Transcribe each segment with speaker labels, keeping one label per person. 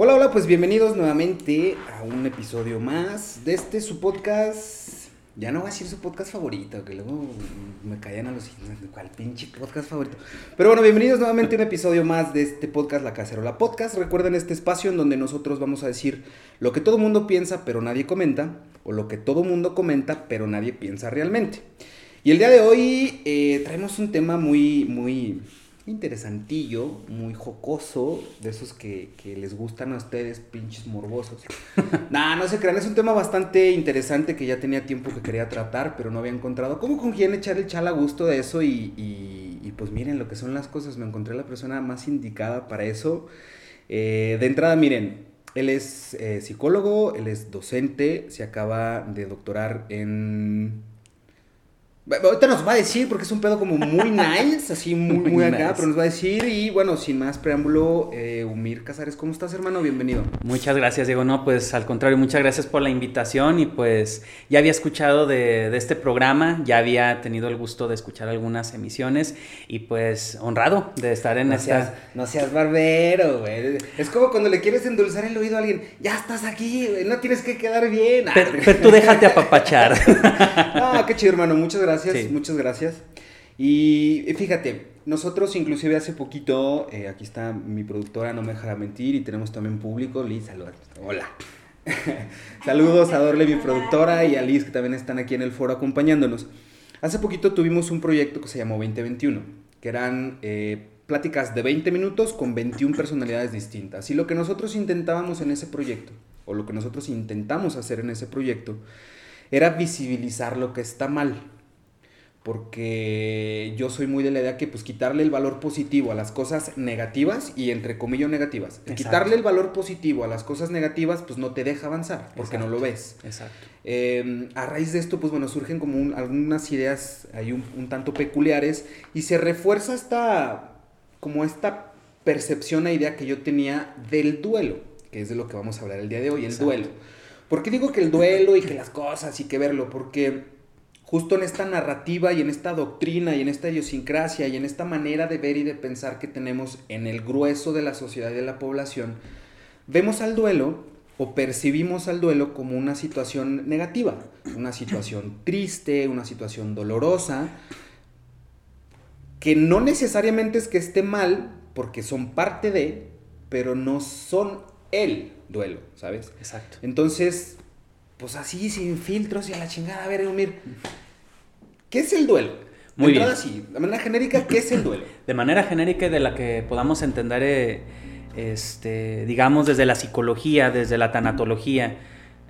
Speaker 1: Hola, hola, pues bienvenidos nuevamente a un episodio más de este su podcast. Ya no voy a decir su podcast favorito, que luego me callan a los ¿Cuál pinche podcast favorito? Pero bueno, bienvenidos nuevamente a un episodio más de este podcast, La Cacerola Podcast. Recuerden este espacio en donde nosotros vamos a decir lo que todo mundo piensa, pero nadie comenta, o lo que todo mundo comenta, pero nadie piensa realmente. Y el día de hoy eh, traemos un tema muy, muy interesantillo, muy jocoso, de esos que, les gustan a ustedes, pinches morbosos. nah, no se crean, es un tema bastante interesante que ya tenía tiempo que quería tratar, pero no había encontrado cómo con quién echar el chal a gusto de eso y, y, pues miren lo que son las cosas, me encontré la persona más indicada para eso. Eh, de entrada, miren, él es eh, psicólogo, él es docente, se acaba de doctorar en Ahorita nos va a decir, porque es un pedo como muy nice, así muy, muy, acá, pero nos va a decir. Y bueno, sin más preámbulo, eh, Umir Casares, ¿cómo estás, hermano? Bienvenido.
Speaker 2: Muchas gracias, Diego. No, pues al contrario, muchas gracias por la invitación. Y pues ya había escuchado de, de este programa, ya había tenido el gusto de escuchar algunas emisiones. Y pues honrado de estar en
Speaker 1: no
Speaker 2: esta.
Speaker 1: no seas barbero, güey. Es como cuando le quieres endulzar el oído a alguien, ya estás aquí, no tienes que quedar bien.
Speaker 2: Pero, pero tú déjate apapachar.
Speaker 1: ah, qué chido, hermano. Muchas gracias muchas gracias. Y fíjate, nosotros inclusive hace poquito, eh, aquí está mi productora, no me dejará mentir, y tenemos también público, Liz, saludos. Hola. Saludos a Dorle, mi productora, y a Liz, que también están aquí en el foro acompañándonos. Hace poquito tuvimos un proyecto que se llamó 2021, que eran eh, pláticas de 20 minutos con 21 personalidades distintas. Y lo que nosotros intentábamos en ese proyecto, o lo que nosotros intentamos hacer en ese proyecto, era visibilizar lo que está mal porque yo soy muy de la idea que pues quitarle el valor positivo a las cosas negativas y entre comillas negativas. Quitarle el valor positivo a las cosas negativas pues no te deja avanzar porque no lo ves.
Speaker 2: Exacto.
Speaker 1: Em, a raíz de esto pues bueno surgen como algunas ideas ahí un, tanto peculiares y se refuerza esta como esta percepción e idea que yo tenía del duelo, que es de lo que vamos a hablar el día de hoy, el duelo. ¿Por qué digo que el duelo y que las cosas y que verlo? Porque justo en esta narrativa y en esta doctrina y en esta idiosincrasia y en esta manera de ver y de pensar que tenemos en el grueso de la sociedad y de la población, vemos al duelo o percibimos al duelo como una situación negativa, una situación triste, una situación dolorosa, que no necesariamente es que esté mal, porque son parte de, pero no son el duelo, ¿sabes?
Speaker 2: Exacto.
Speaker 1: Entonces, pues así, sin filtros y a la chingada. A ver, Eumir, ¿qué es el duelo?
Speaker 2: Muy bien.
Speaker 1: Así, de manera genérica, ¿qué es el duelo?
Speaker 2: De manera genérica y de la que podamos entender, eh, este, digamos, desde la psicología, desde la tanatología,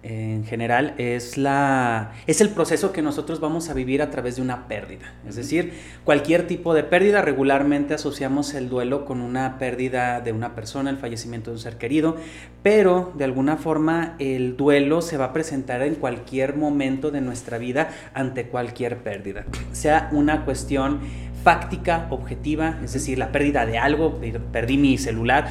Speaker 2: en general es, la, es el proceso que nosotros vamos a vivir a través de una pérdida. Es decir, cualquier tipo de pérdida, regularmente asociamos el duelo con una pérdida de una persona, el fallecimiento de un ser querido, pero de alguna forma el duelo se va a presentar en cualquier momento de nuestra vida ante cualquier pérdida, sea una cuestión fáctica, objetiva, es decir, la pérdida de algo, perdí mi celular,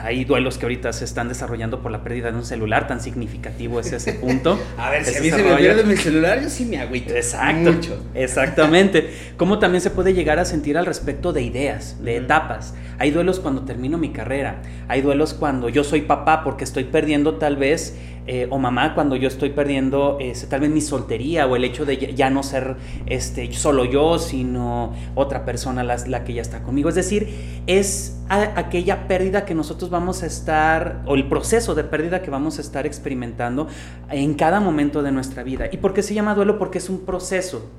Speaker 2: hay duelos que ahorita se están desarrollando por la pérdida de un celular, tan significativo es ese punto.
Speaker 1: a ver, si a mí se me pierde mi celular, yo sí me agüito.
Speaker 2: Exacto. Mucho. Exactamente. Como también se puede llegar a sentir al respecto de ideas, de etapas. Hay duelos cuando termino mi carrera. Hay duelos cuando yo soy papá porque estoy perdiendo tal vez eh, o mamá cuando yo estoy perdiendo este, tal vez mi soltería o el hecho de ya no ser este, solo yo, sino otra persona la, la que ya está conmigo. Es decir, es aquella pérdida que nosotros vamos a estar, o el proceso de pérdida que vamos a estar experimentando en cada momento de nuestra vida. ¿Y por qué se llama duelo? Porque es un proceso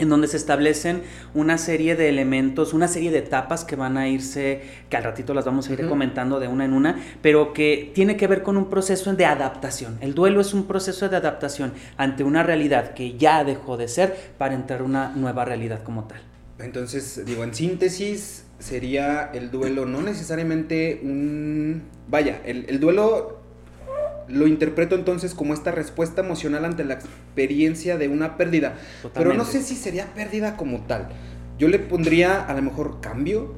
Speaker 2: en donde se establecen una serie de elementos, una serie de etapas que van a irse, que al ratito las vamos a ir comentando de una en una, pero que tiene que ver con un proceso de adaptación. El duelo es un proceso de adaptación ante una realidad que ya dejó de ser para entrar una nueva realidad como tal.
Speaker 1: Entonces, digo, en síntesis, sería el duelo no necesariamente un... Vaya, el, el duelo lo interpreto entonces como esta respuesta emocional ante la experiencia de una pérdida. Pero no sé si sería pérdida como tal. Yo le pondría a lo mejor cambio.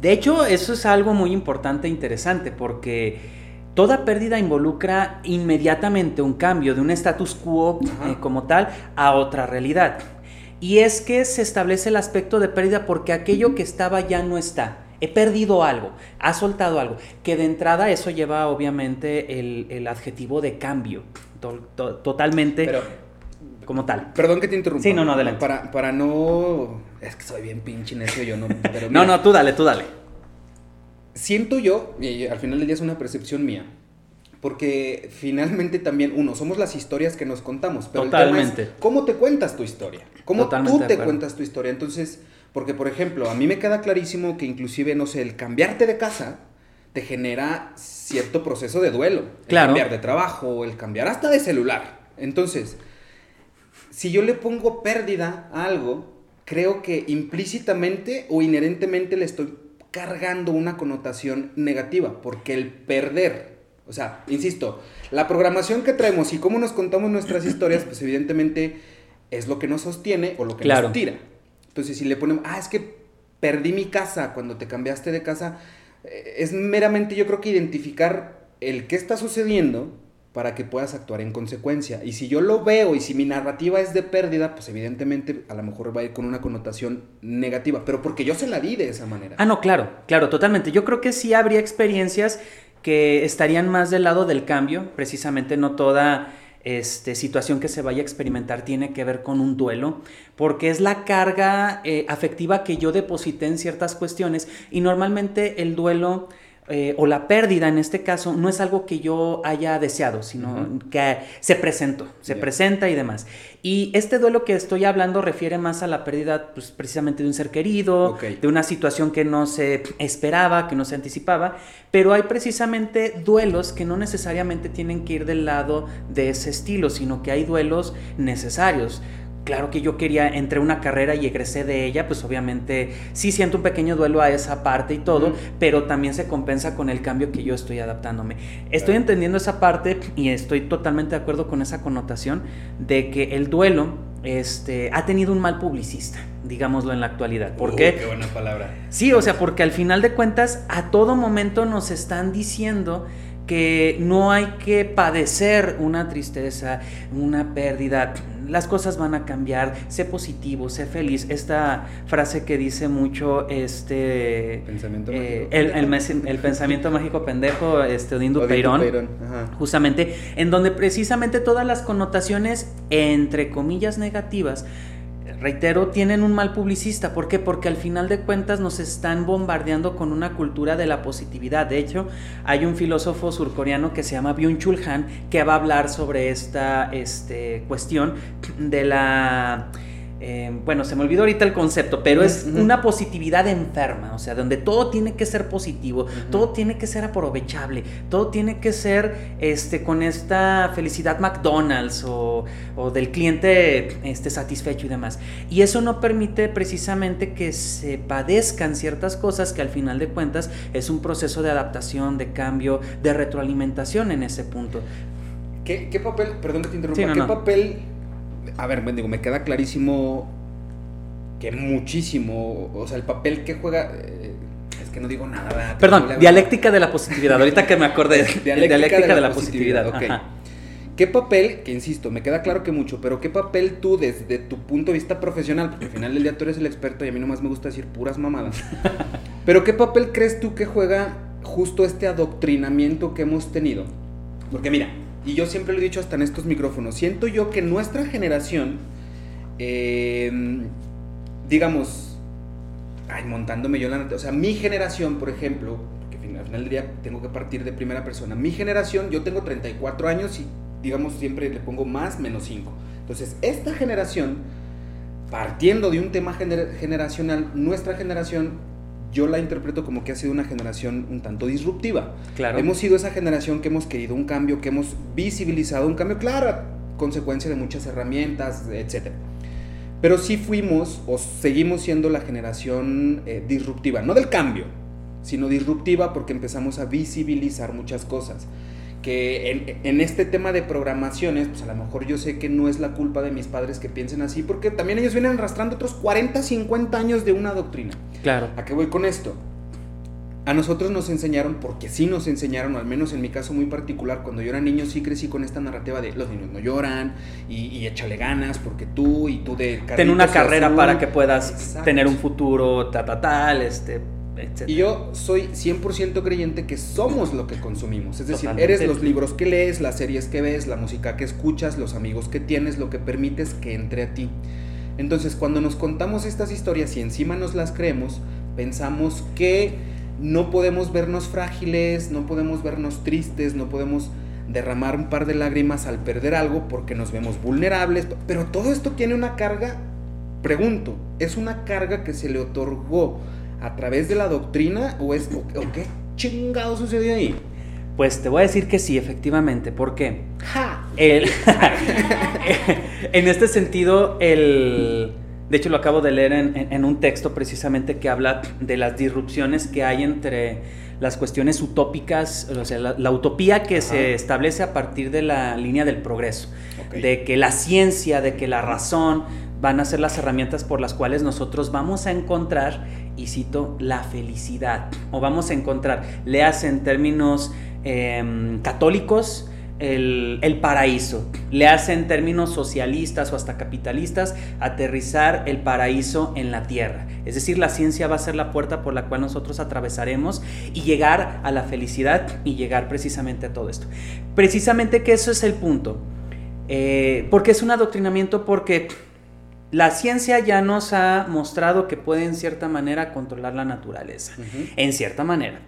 Speaker 2: De hecho, eso es algo muy importante e interesante porque toda pérdida involucra inmediatamente un cambio de un status quo eh, como tal a otra realidad. Y es que se establece el aspecto de pérdida porque aquello que estaba ya no está. He perdido algo, ha soltado algo, que de entrada eso lleva obviamente el, adjetivo de cambio, totalmente Pero, como tal.
Speaker 1: Perdón que te interrumpa.
Speaker 2: Sí, no, no, adelante.
Speaker 1: Para, para no... Es que soy bien pinche necio yo, no...
Speaker 2: no, no, tú dale, tú dale.
Speaker 1: Siento yo, y al final del día es una percepción mía, porque finalmente también, uno, somos las historias que nos contamos, pero
Speaker 2: Totalmente.
Speaker 1: el tema es cómo te cuentas tu historia, cómo tú te cuentas tu historia. Entonces, porque por ejemplo, a mí me queda clarísimo que inclusive, no sé, el cambiarte de casa te genera cierto proceso de duelo. El cambiar de trabajo, el cambiar hasta de celular. Entonces, si yo le pongo pérdida a algo, creo que implícitamente o inherentemente le estoy cargando una connotación negativa, porque el perder o sea, insisto, la programación que traemos y cómo nos contamos nuestras historias, pues evidentemente es lo que nos sostiene o lo que nos tira. Entonces, si le ponemos, ah, es que perdí mi casa cuando te cambiaste de casa, eh, es meramente yo creo que identificar el qué está sucediendo para que puedas actuar en consecuencia. Y si yo lo veo y si mi narrativa es de pérdida, pues evidentemente a lo mejor va a ir con una connotación negativa, pero porque yo se la di de esa manera.
Speaker 2: Ah, no, claro, claro, totalmente. Yo creo que sí habría experiencias que estarían más del lado del cambio, precisamente no toda este, situación que se vaya a experimentar tiene que ver con un duelo, porque es la carga eh, afectiva que yo deposité en ciertas cuestiones y normalmente el duelo eh, o la pérdida en este caso no es algo que yo haya deseado, sino que se presentó, se presenta y demás. Y este duelo que estoy hablando refiere más a la pérdida pues, precisamente de un ser querido, de una situación que no se esperaba, que no se anticipaba, pero hay precisamente duelos que no necesariamente tienen que ir del lado de ese estilo, sino que hay duelos necesarios claro que yo quería, entre una carrera y egresé de ella, pues obviamente sí siento un pequeño duelo a esa parte y todo, pero también se compensa con el cambio que yo estoy adaptándome. Estoy entendiendo esa parte y estoy totalmente de acuerdo con esa connotación de que el duelo este, ha tenido un mal publicista, digámoslo en la actualidad. ¿Por qué?
Speaker 1: Qué buena palabra.
Speaker 2: Sí, o sea, porque al final de cuentas a todo momento nos están diciendo que no hay que padecer una tristeza, una pérdida. Las cosas van a cambiar, sé positivo, sé feliz. Esta frase que dice mucho este
Speaker 1: pensamiento eh,
Speaker 2: el, pensamiento mágico pendejo, este Peirón, justamente, en donde precisamente todas las connotaciones entre comillas negativas reitero, tienen un mal publicista. ¿Por qué? Porque al final de cuentas nos están bombardeando con una cultura de la positividad. De hecho, hay un filósofo surcoreano que se llama Byung-Chul Han que va a hablar sobre esta este, cuestión de la eh, bueno, se me olvidó ahorita el concepto, pero es una positividad enferma, o sea, donde todo tiene que ser positivo, todo tiene que ser aprovechable, todo tiene que ser este, con esta felicidad McDonald's o, del cliente este, satisfecho y demás. Y eso no permite precisamente que se padezcan ciertas cosas que al final de cuentas es un proceso de adaptación, de cambio, de retroalimentación en ese punto.
Speaker 1: ¿Qué, papel, perdón que te interrumpa, qué papel a ver, digo, me queda clarísimo que muchísimo, o sea, el papel que juega... Eh, es que no digo nada.
Speaker 2: Perdón, dialéctica de la positividad, ahorita que me acordé. dialéctica, de la, positividad.
Speaker 1: ¿Qué papel, que insisto, me queda claro que mucho, pero qué papel tú desde tu punto de vista profesional, porque al final del día tú eres el experto y a mí nomás me gusta decir puras mamadas, pero qué papel crees tú que juega justo este adoctrinamiento que hemos tenido? Porque mira, y yo siempre lo he dicho hasta en estos micrófonos, siento yo que nuestra generación, eh, digamos, ay, montándome yo la o sea, mi generación, por ejemplo, que al final del día tengo que partir de primera persona, mi generación, yo tengo 34 años y digamos siempre le pongo más menos 5. Entonces, esta generación, partiendo de un tema generacional, nuestra generación yo la interpreto como que ha sido una generación un tanto disruptiva.
Speaker 2: Claro.
Speaker 1: Hemos sido esa generación que hemos querido un cambio, que hemos visibilizado un cambio, claro, consecuencia de muchas herramientas, etc. Pero sí fuimos o seguimos siendo la generación eh, disruptiva, no del cambio, sino disruptiva porque empezamos a visibilizar muchas cosas que en, este tema de programaciones, pues a lo mejor yo sé que no es la culpa de mis padres que piensen así, porque también ellos vienen arrastrando otros 40, 50 años de una doctrina.
Speaker 2: Claro.
Speaker 1: ¿A qué voy con esto? A nosotros nos enseñaron, porque sí nos enseñaron, al menos en mi caso muy particular, cuando yo era niño sí crecí con esta narrativa de los niños no lloran y, échale ganas porque tú y tú de...
Speaker 2: Ten una carrera para que puedas tener un futuro, ta, ta, tal, este, etc.
Speaker 1: Y yo soy 100% creyente que somos lo que consumimos. Es decir,
Speaker 2: Totalmente.
Speaker 1: eres los libros que lees, las series que ves, la música que escuchas, los amigos que tienes, lo que permites que entre a ti. Entonces, cuando nos contamos estas historias y encima nos las creemos, pensamos que no podemos vernos frágiles, no podemos vernos tristes, no podemos derramar un par de lágrimas al perder algo porque nos vemos vulnerables. Pero todo esto tiene una carga, pregunto, ¿es una carga que se le otorgó a través de la doctrina o, es, o, qué chingado sucedió ahí?
Speaker 2: Pues te voy a decir que sí, efectivamente. ¿Por qué?
Speaker 1: ¡Ja!
Speaker 2: El- en este sentido, el, de hecho lo acabo de leer en, en- en un texto precisamente que habla de las disrupciones que hay entre las cuestiones utópicas, o sea, la, la utopía que se establece a partir de la línea del progreso, de que la ciencia, de que la razón van a ser las herramientas por las cuales nosotros vamos a encontrar, y cito, la felicidad, o vamos a encontrar, le en términos em, católicos, el, el paraíso. Le hace en términos socialistas o hasta capitalistas aterrizar el paraíso en la tierra. Es decir, la ciencia va a ser la puerta por la cual nosotros atravesaremos y llegar a la felicidad y llegar precisamente a todo esto. Precisamente que eso es el punto. Eh, porque es un adoctrinamiento porque la ciencia ya nos ha mostrado que puede en cierta manera controlar la naturaleza. En cierta manera.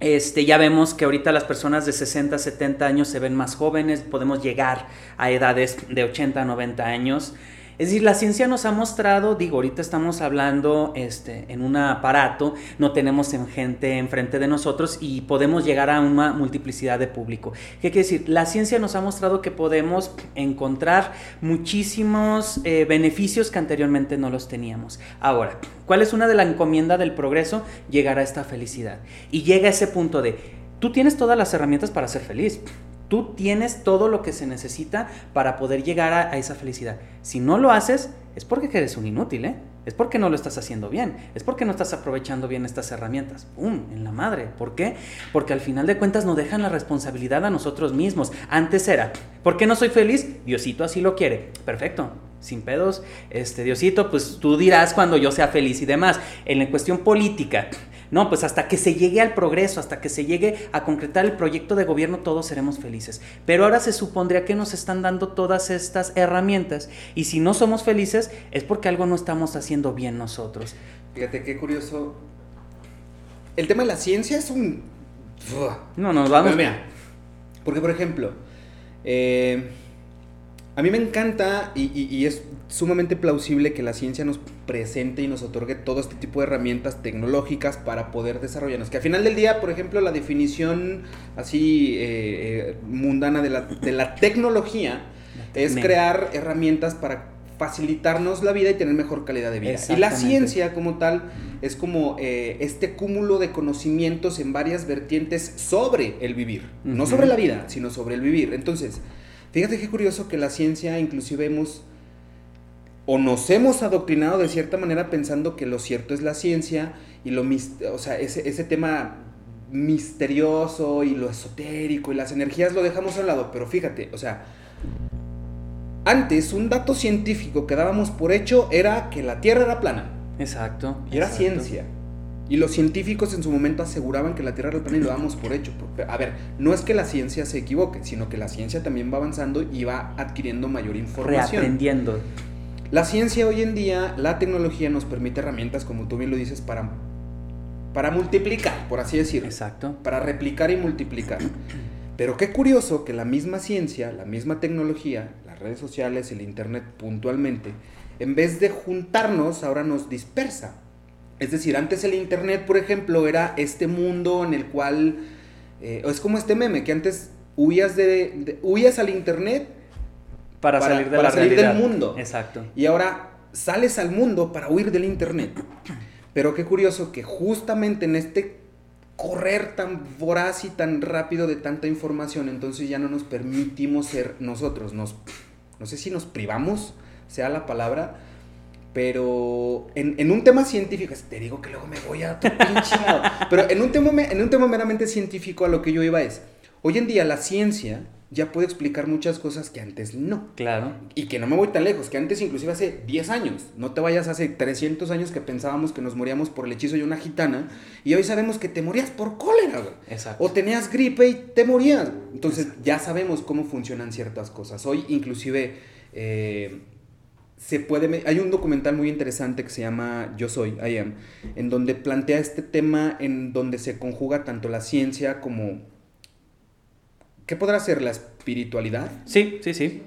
Speaker 2: Este, ya vemos que ahorita las personas de 60, 70 años se ven más jóvenes, podemos llegar a edades de 80, 90 años. Es decir, la ciencia nos ha mostrado, digo, ahorita estamos hablando este, en un aparato, no tenemos en gente enfrente de nosotros y podemos llegar a una multiplicidad de público. ¿Qué quiere decir? La ciencia nos ha mostrado que podemos encontrar muchísimos eh, beneficios que anteriormente no los teníamos. Ahora, ¿cuál es una de la encomienda del progreso? Llegar a esta felicidad. Y llega a ese punto de, tú tienes todas las herramientas para ser feliz. Tú tienes todo lo que se necesita para poder llegar a, esa felicidad. Si no lo haces, es porque eres un inútil, ¿eh? Es porque no lo estás haciendo bien. Es porque no estás aprovechando bien estas herramientas. ¡Pum! En la madre. ¿Por qué? Porque al final de cuentas nos dejan la responsabilidad a nosotros mismos. Antes era, ¿por qué no soy feliz? Diosito así lo quiere. Perfecto. Sin pedos. Este, Diosito, pues tú dirás cuando yo sea feliz y demás. En la cuestión política, no, pues hasta que se llegue al progreso, hasta que se llegue a concretar el proyecto de gobierno, todos seremos felices. Pero ahora se supondría que nos están dando todas estas herramientas y si no somos felices es porque algo no estamos haciendo bien nosotros.
Speaker 1: Fíjate qué curioso. El tema de la ciencia es un.
Speaker 2: No, nos vamos.
Speaker 1: Pues mira, porque por ejemplo, eh, a mí me encanta y, y- y es sumamente plausible que la ciencia nos presente y nos otorgue todo este tipo de herramientas tecnológicas para poder desarrollarnos. Que al final del día, por ejemplo, la definición así eh, eh, mundana de la, de la tecnología es crear herramientas para facilitarnos la vida y tener mejor calidad de vida. Y la ciencia como tal es como eh, este cúmulo de conocimientos en varias vertientes sobre el vivir. No sobre la vida, sino sobre el vivir. Entonces, fíjate qué curioso que la ciencia inclusive hemos o nos hemos adoctrinado de cierta manera pensando que lo cierto es la ciencia y lo o sea, ese, ese tema misterioso y lo esotérico y las energías lo dejamos a un lado, pero fíjate, o sea, antes un dato científico que dábamos por hecho era que la Tierra era plana
Speaker 2: Exacto.
Speaker 1: y era
Speaker 2: exacto.
Speaker 1: ciencia. Y los científicos en su momento aseguraban que la Tierra era plana y lo dábamos por hecho. A ver, no es que la ciencia se equivoque, sino que la ciencia también va avanzando y va adquiriendo mayor información.
Speaker 2: Reaprendiendo.
Speaker 1: La ciencia hoy en día, la tecnología nos permite herramientas, como tú bien lo dices, para, para multiplicar, por así decirlo.
Speaker 2: Exacto.
Speaker 1: Para replicar y multiplicar. Pero qué curioso que la misma ciencia, la misma tecnología, las redes sociales, el Internet puntualmente, en vez de juntarnos, ahora nos dispersa. Es decir, antes el Internet, por ejemplo, era este mundo en el cual... eh, es como este meme, que antes huías, de, de- huías al Internet
Speaker 2: Para,
Speaker 1: Para-
Speaker 2: salir de
Speaker 1: para
Speaker 2: la
Speaker 1: salir del mundo.
Speaker 2: Exacto.
Speaker 1: y ahora sales al mundo para huir del internet. Pero qué curioso que justamente en este correr tan voraz y tan rápido de tanta información, entonces ya no nos permitimos ser nosotros. Nos, no sé si nos privamos, sea la palabra, pero en, en un tema científico, te digo que luego me voy a tu pinche lado, pero en un, tema, en un tema meramente científico a lo que yo iba es, hoy en día la ciencia ya puede explicar muchas cosas que antes no.
Speaker 2: Claro.
Speaker 1: Y que no me voy tan lejos, que antes inclusive hace 10 años, no te vayas hace 300 años que pensábamos que nos moríamos por el hechizo de una gitana y hoy sabemos que te morías por cólera, güey.
Speaker 2: Exacto.
Speaker 1: O tenías gripe y te morías. Entonces ya sabemos cómo funcionan ciertas cosas. Hoy inclusive eh, se puede... Hay un documental muy interesante que se llama Yo Soy, I Am, en donde plantea este tema en donde se conjuga tanto la ciencia como ¿Qué podrá ser la espiritualidad?
Speaker 2: Sí, sí, sí.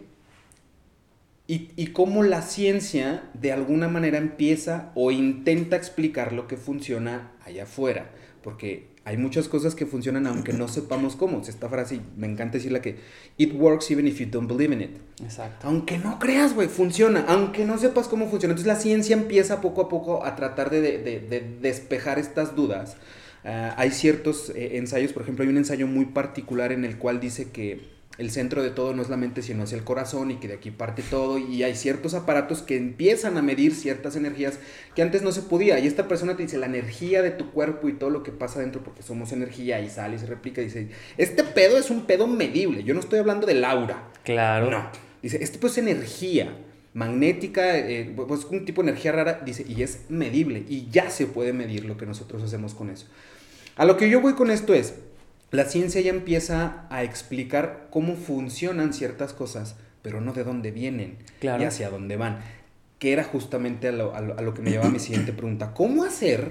Speaker 1: Y, y, cómo la ciencia de alguna manera empieza o intenta explicar lo que funciona allá afuera. Porque hay muchas cosas que funcionan aunque no sepamos cómo. Esta frase, me encanta decirla que it works even if you don't believe in it.
Speaker 2: Exacto.
Speaker 1: Aunque no creas, güey, funciona. Aunque no sepas cómo funciona. Entonces la ciencia empieza poco a poco a tratar de, de, de, de despejar estas dudas Uh, hay ciertos eh, ensayos, por ejemplo, hay un ensayo muy particular en el cual dice que el centro de todo no es la mente, sino es el corazón y que de aquí parte todo. Y hay ciertos aparatos que empiezan a medir ciertas energías que antes no se podía. Y esta persona te dice la energía de tu cuerpo y todo lo que pasa dentro, porque somos energía y sale y se replica. Dice, este pedo es un pedo medible. Yo no estoy hablando del aura.
Speaker 2: Claro.
Speaker 1: No. Dice, este pues es energía magnética, eh, pues un tipo de energía rara, dice, y es medible. Y ya se puede medir lo que nosotros hacemos con eso. A lo que yo voy con esto es, la ciencia ya empieza a explicar cómo funcionan ciertas cosas, pero no de dónde vienen y hacia dónde van. Que era justamente a lo, a lo, que me lleva a mi siguiente pregunta. ¿Cómo hacer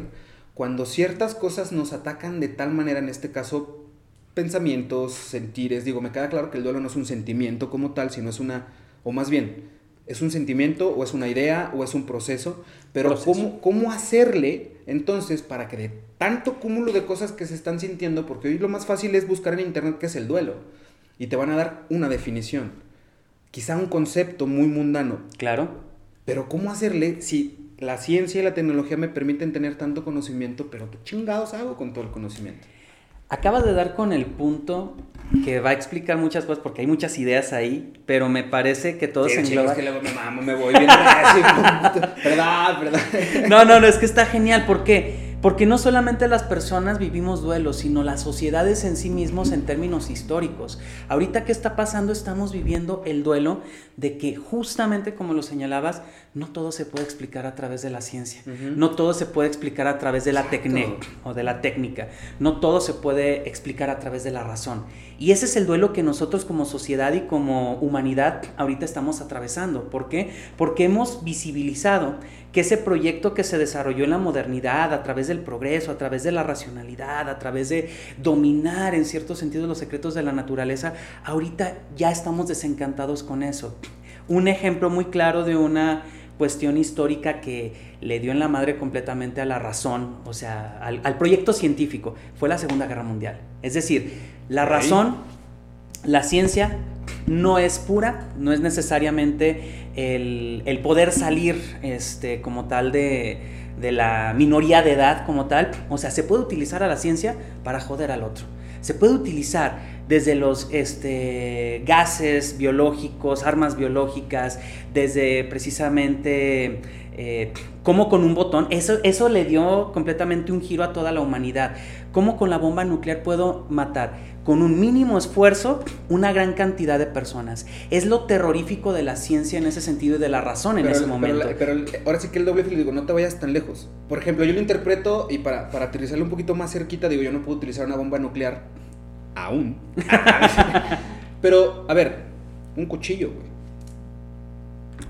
Speaker 1: cuando ciertas cosas nos atacan de tal manera, en este caso, pensamientos, sentires? Digo, me queda claro que el duelo no es un sentimiento como tal, sino es una, o más bien, es un sentimiento o es una idea o es un proceso, pero ¿cómo, ¿cómo hacerle entonces para que de tanto cúmulo de cosas que se están sintiendo, porque hoy lo más fácil es buscar en internet qué es el duelo y te van a dar una definición, quizá un concepto muy mundano.
Speaker 2: Claro.
Speaker 1: Pero ¿cómo hacerle si la ciencia y la tecnología me permiten tener tanto conocimiento, pero qué chingados hago con todo el conocimiento?
Speaker 2: Acabas de dar con el punto que va a explicar muchas cosas porque hay muchas ideas ahí, pero me parece que todo se engloba.
Speaker 1: Es que luego me mamo, me voy bien. Perdón, perdón.
Speaker 2: No, no, no, es que está genial. ¿Por qué? Porque no solamente las personas vivimos duelos, sino las sociedades en sí mismos en términos históricos. Ahorita ¿qué está pasando, estamos viviendo el duelo de que justamente como lo señalabas, no todo se puede explicar a través de la ciencia, no todo se puede explicar a través de la técnica o de la técnica, no todo se puede explicar a través de la razón. Y ese es el duelo que nosotros como sociedad y como humanidad ahorita estamos atravesando. ¿Por qué? Porque hemos visibilizado que ese proyecto que se desarrolló en la modernidad, a través del progreso, a través de la racionalidad, a través de dominar en cierto sentido los secretos de la naturaleza, ahorita ya estamos desencantados con eso. Un ejemplo muy claro de una cuestión histórica que le dio en la madre completamente a la razón, o sea, al, proyecto científico, fue la Segunda Guerra Mundial. Es decir, la razón, la ciencia no es pura, no es necesariamente el, poder salir este, como tal de, de la minoría de edad como tal. O sea, se puede utilizar a la ciencia para joder al otro. Se puede utilizar desde los este, gases biológicos, armas biológicas, desde precisamente eh, cómo con un botón, eso, eso le dio completamente un giro a toda la humanidad. Cómo con la bomba nuclear puedo matar con un mínimo esfuerzo una gran cantidad de personas. Es lo terrorífico de la ciencia en ese sentido y de la razón en ese momento.
Speaker 1: Pero, ahora sí que el doble filo, digo, no te vayas tan lejos. Por ejemplo, yo lo interpreto y para, para aterrizarlo un poquito más cerquita, digo, yo no puedo utilizar una bomba nuclear aún. pero, a ver, un cuchillo, güey.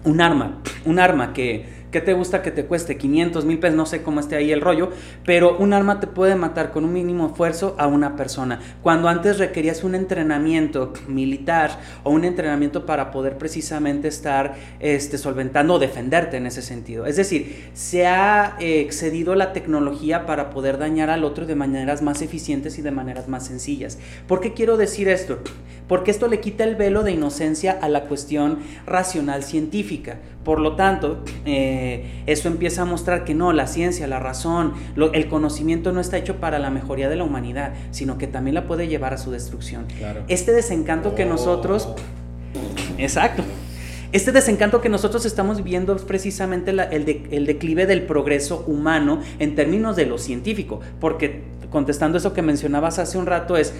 Speaker 2: Un arma, un arma que ¿Qué te gusta que te cueste? 500 mil pesos, no sé cómo esté ahí el rollo, pero un arma te puede matar con un mínimo esfuerzo a una persona. Cuando antes requerías un entrenamiento militar o un entrenamiento para poder precisamente estar este, solventando o defenderte en ese sentido. Es decir, se ha eh, excedido la tecnología para poder dañar al otro de maneras más eficientes y de maneras más sencillas. ¿Por qué quiero decir esto? Porque esto le quita el velo de inocencia a la cuestión racional científica. Por lo tanto, eh, eso empieza a mostrar que no, la ciencia, la razón, el conocimiento no está hecho para la mejoría de la humanidad, sino que también la puede llevar a su destrucción. Este desencanto que nosotros... Exacto. Este desencanto que nosotros estamos viendo es precisamente el, el, declive del progreso humano en términos de lo científico, porque contestando eso que mencionabas hace un rato es,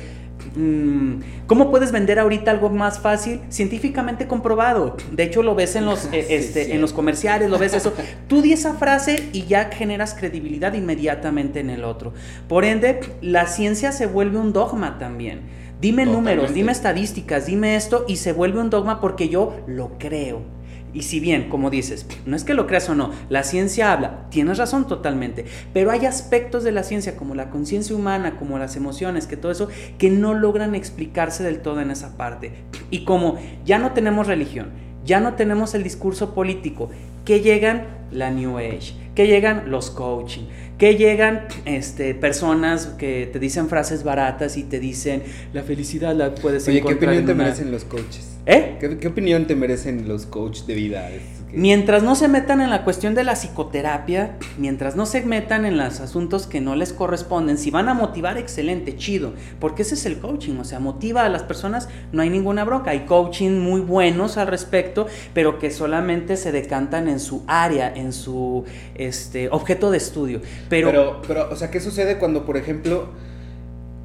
Speaker 2: ¿cómo puedes vender ahorita algo más fácil? Científicamente comprobado. De hecho, lo ves en los, eh, este, en los comerciales, lo ves eso. Tú di esa frase y ya generas credibilidad inmediatamente en el otro. Por ende, la ciencia se vuelve un dogma también. Dime números, dime estadísticas, dime esto y se vuelve un dogma porque yo lo creo. Y si bien, como dices, no es que lo creas o no, la ciencia habla, tienes razón totalmente, pero hay aspectos de la ciencia como la conciencia humana, como las emociones, que todo eso, que no logran explicarse del todo en esa parte. Y como ya no tenemos religión, ya no tenemos el discurso político, que llegan la New Age, que llegan los coaching, que llegan este, personas que te dicen frases baratas y te dicen la felicidad la puedes
Speaker 1: Oye, ¿qué opinión te merecen los coaches? ¿Eh? ¿Qué, opinión te merecen los coaches de vida?
Speaker 2: Mientras no se metan en la cuestión de la psicoterapia, mientras no se metan en los asuntos que no les corresponden, si van a motivar, excelente, chido, porque ese es el coaching, o sea, motiva a las personas, no hay ninguna broca, hay coaching muy buenos al respecto, pero que solamente se decantan en su área, en su este, objeto de estudio. Pero,
Speaker 1: pero, pero, o sea, ¿qué sucede cuando, por ejemplo,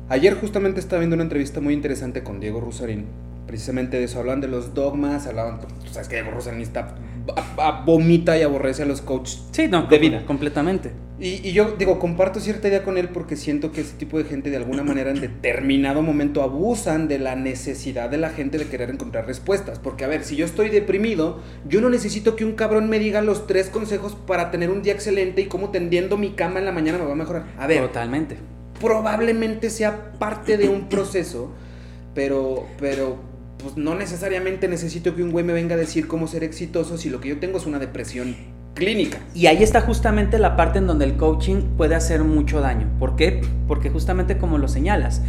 Speaker 1: ayer justamente estaba viendo una entrevista muy interesante con Diego Rusarín? Precisamente de eso, hablan de los dogmas, hablaban, tú sabes que Diego Rusarín está, vomita y aborrece a los coaches
Speaker 2: sí, no, de vida. Completamente.
Speaker 1: Y, yo digo, comparto cierta idea con él porque siento que ese tipo de gente de alguna manera en determinado momento abusan de la necesidad de la gente de querer encontrar respuestas. Porque a ver, si yo estoy deprimido, yo no necesito que un cabrón me diga los tres consejos para tener un día excelente y cómo tendiendo mi cama en la mañana me va a mejorar. A ver.
Speaker 2: Totalmente.
Speaker 1: Probablemente sea parte de un proceso, pero, pero pues no necesariamente necesito que un güey me venga a decir cómo ser exitoso si lo que yo tengo es una depresión clínica.
Speaker 2: Y ahí está justamente la parte en donde el coaching puede hacer mucho daño. ¿Por qué? Porque justamente como lo señalas,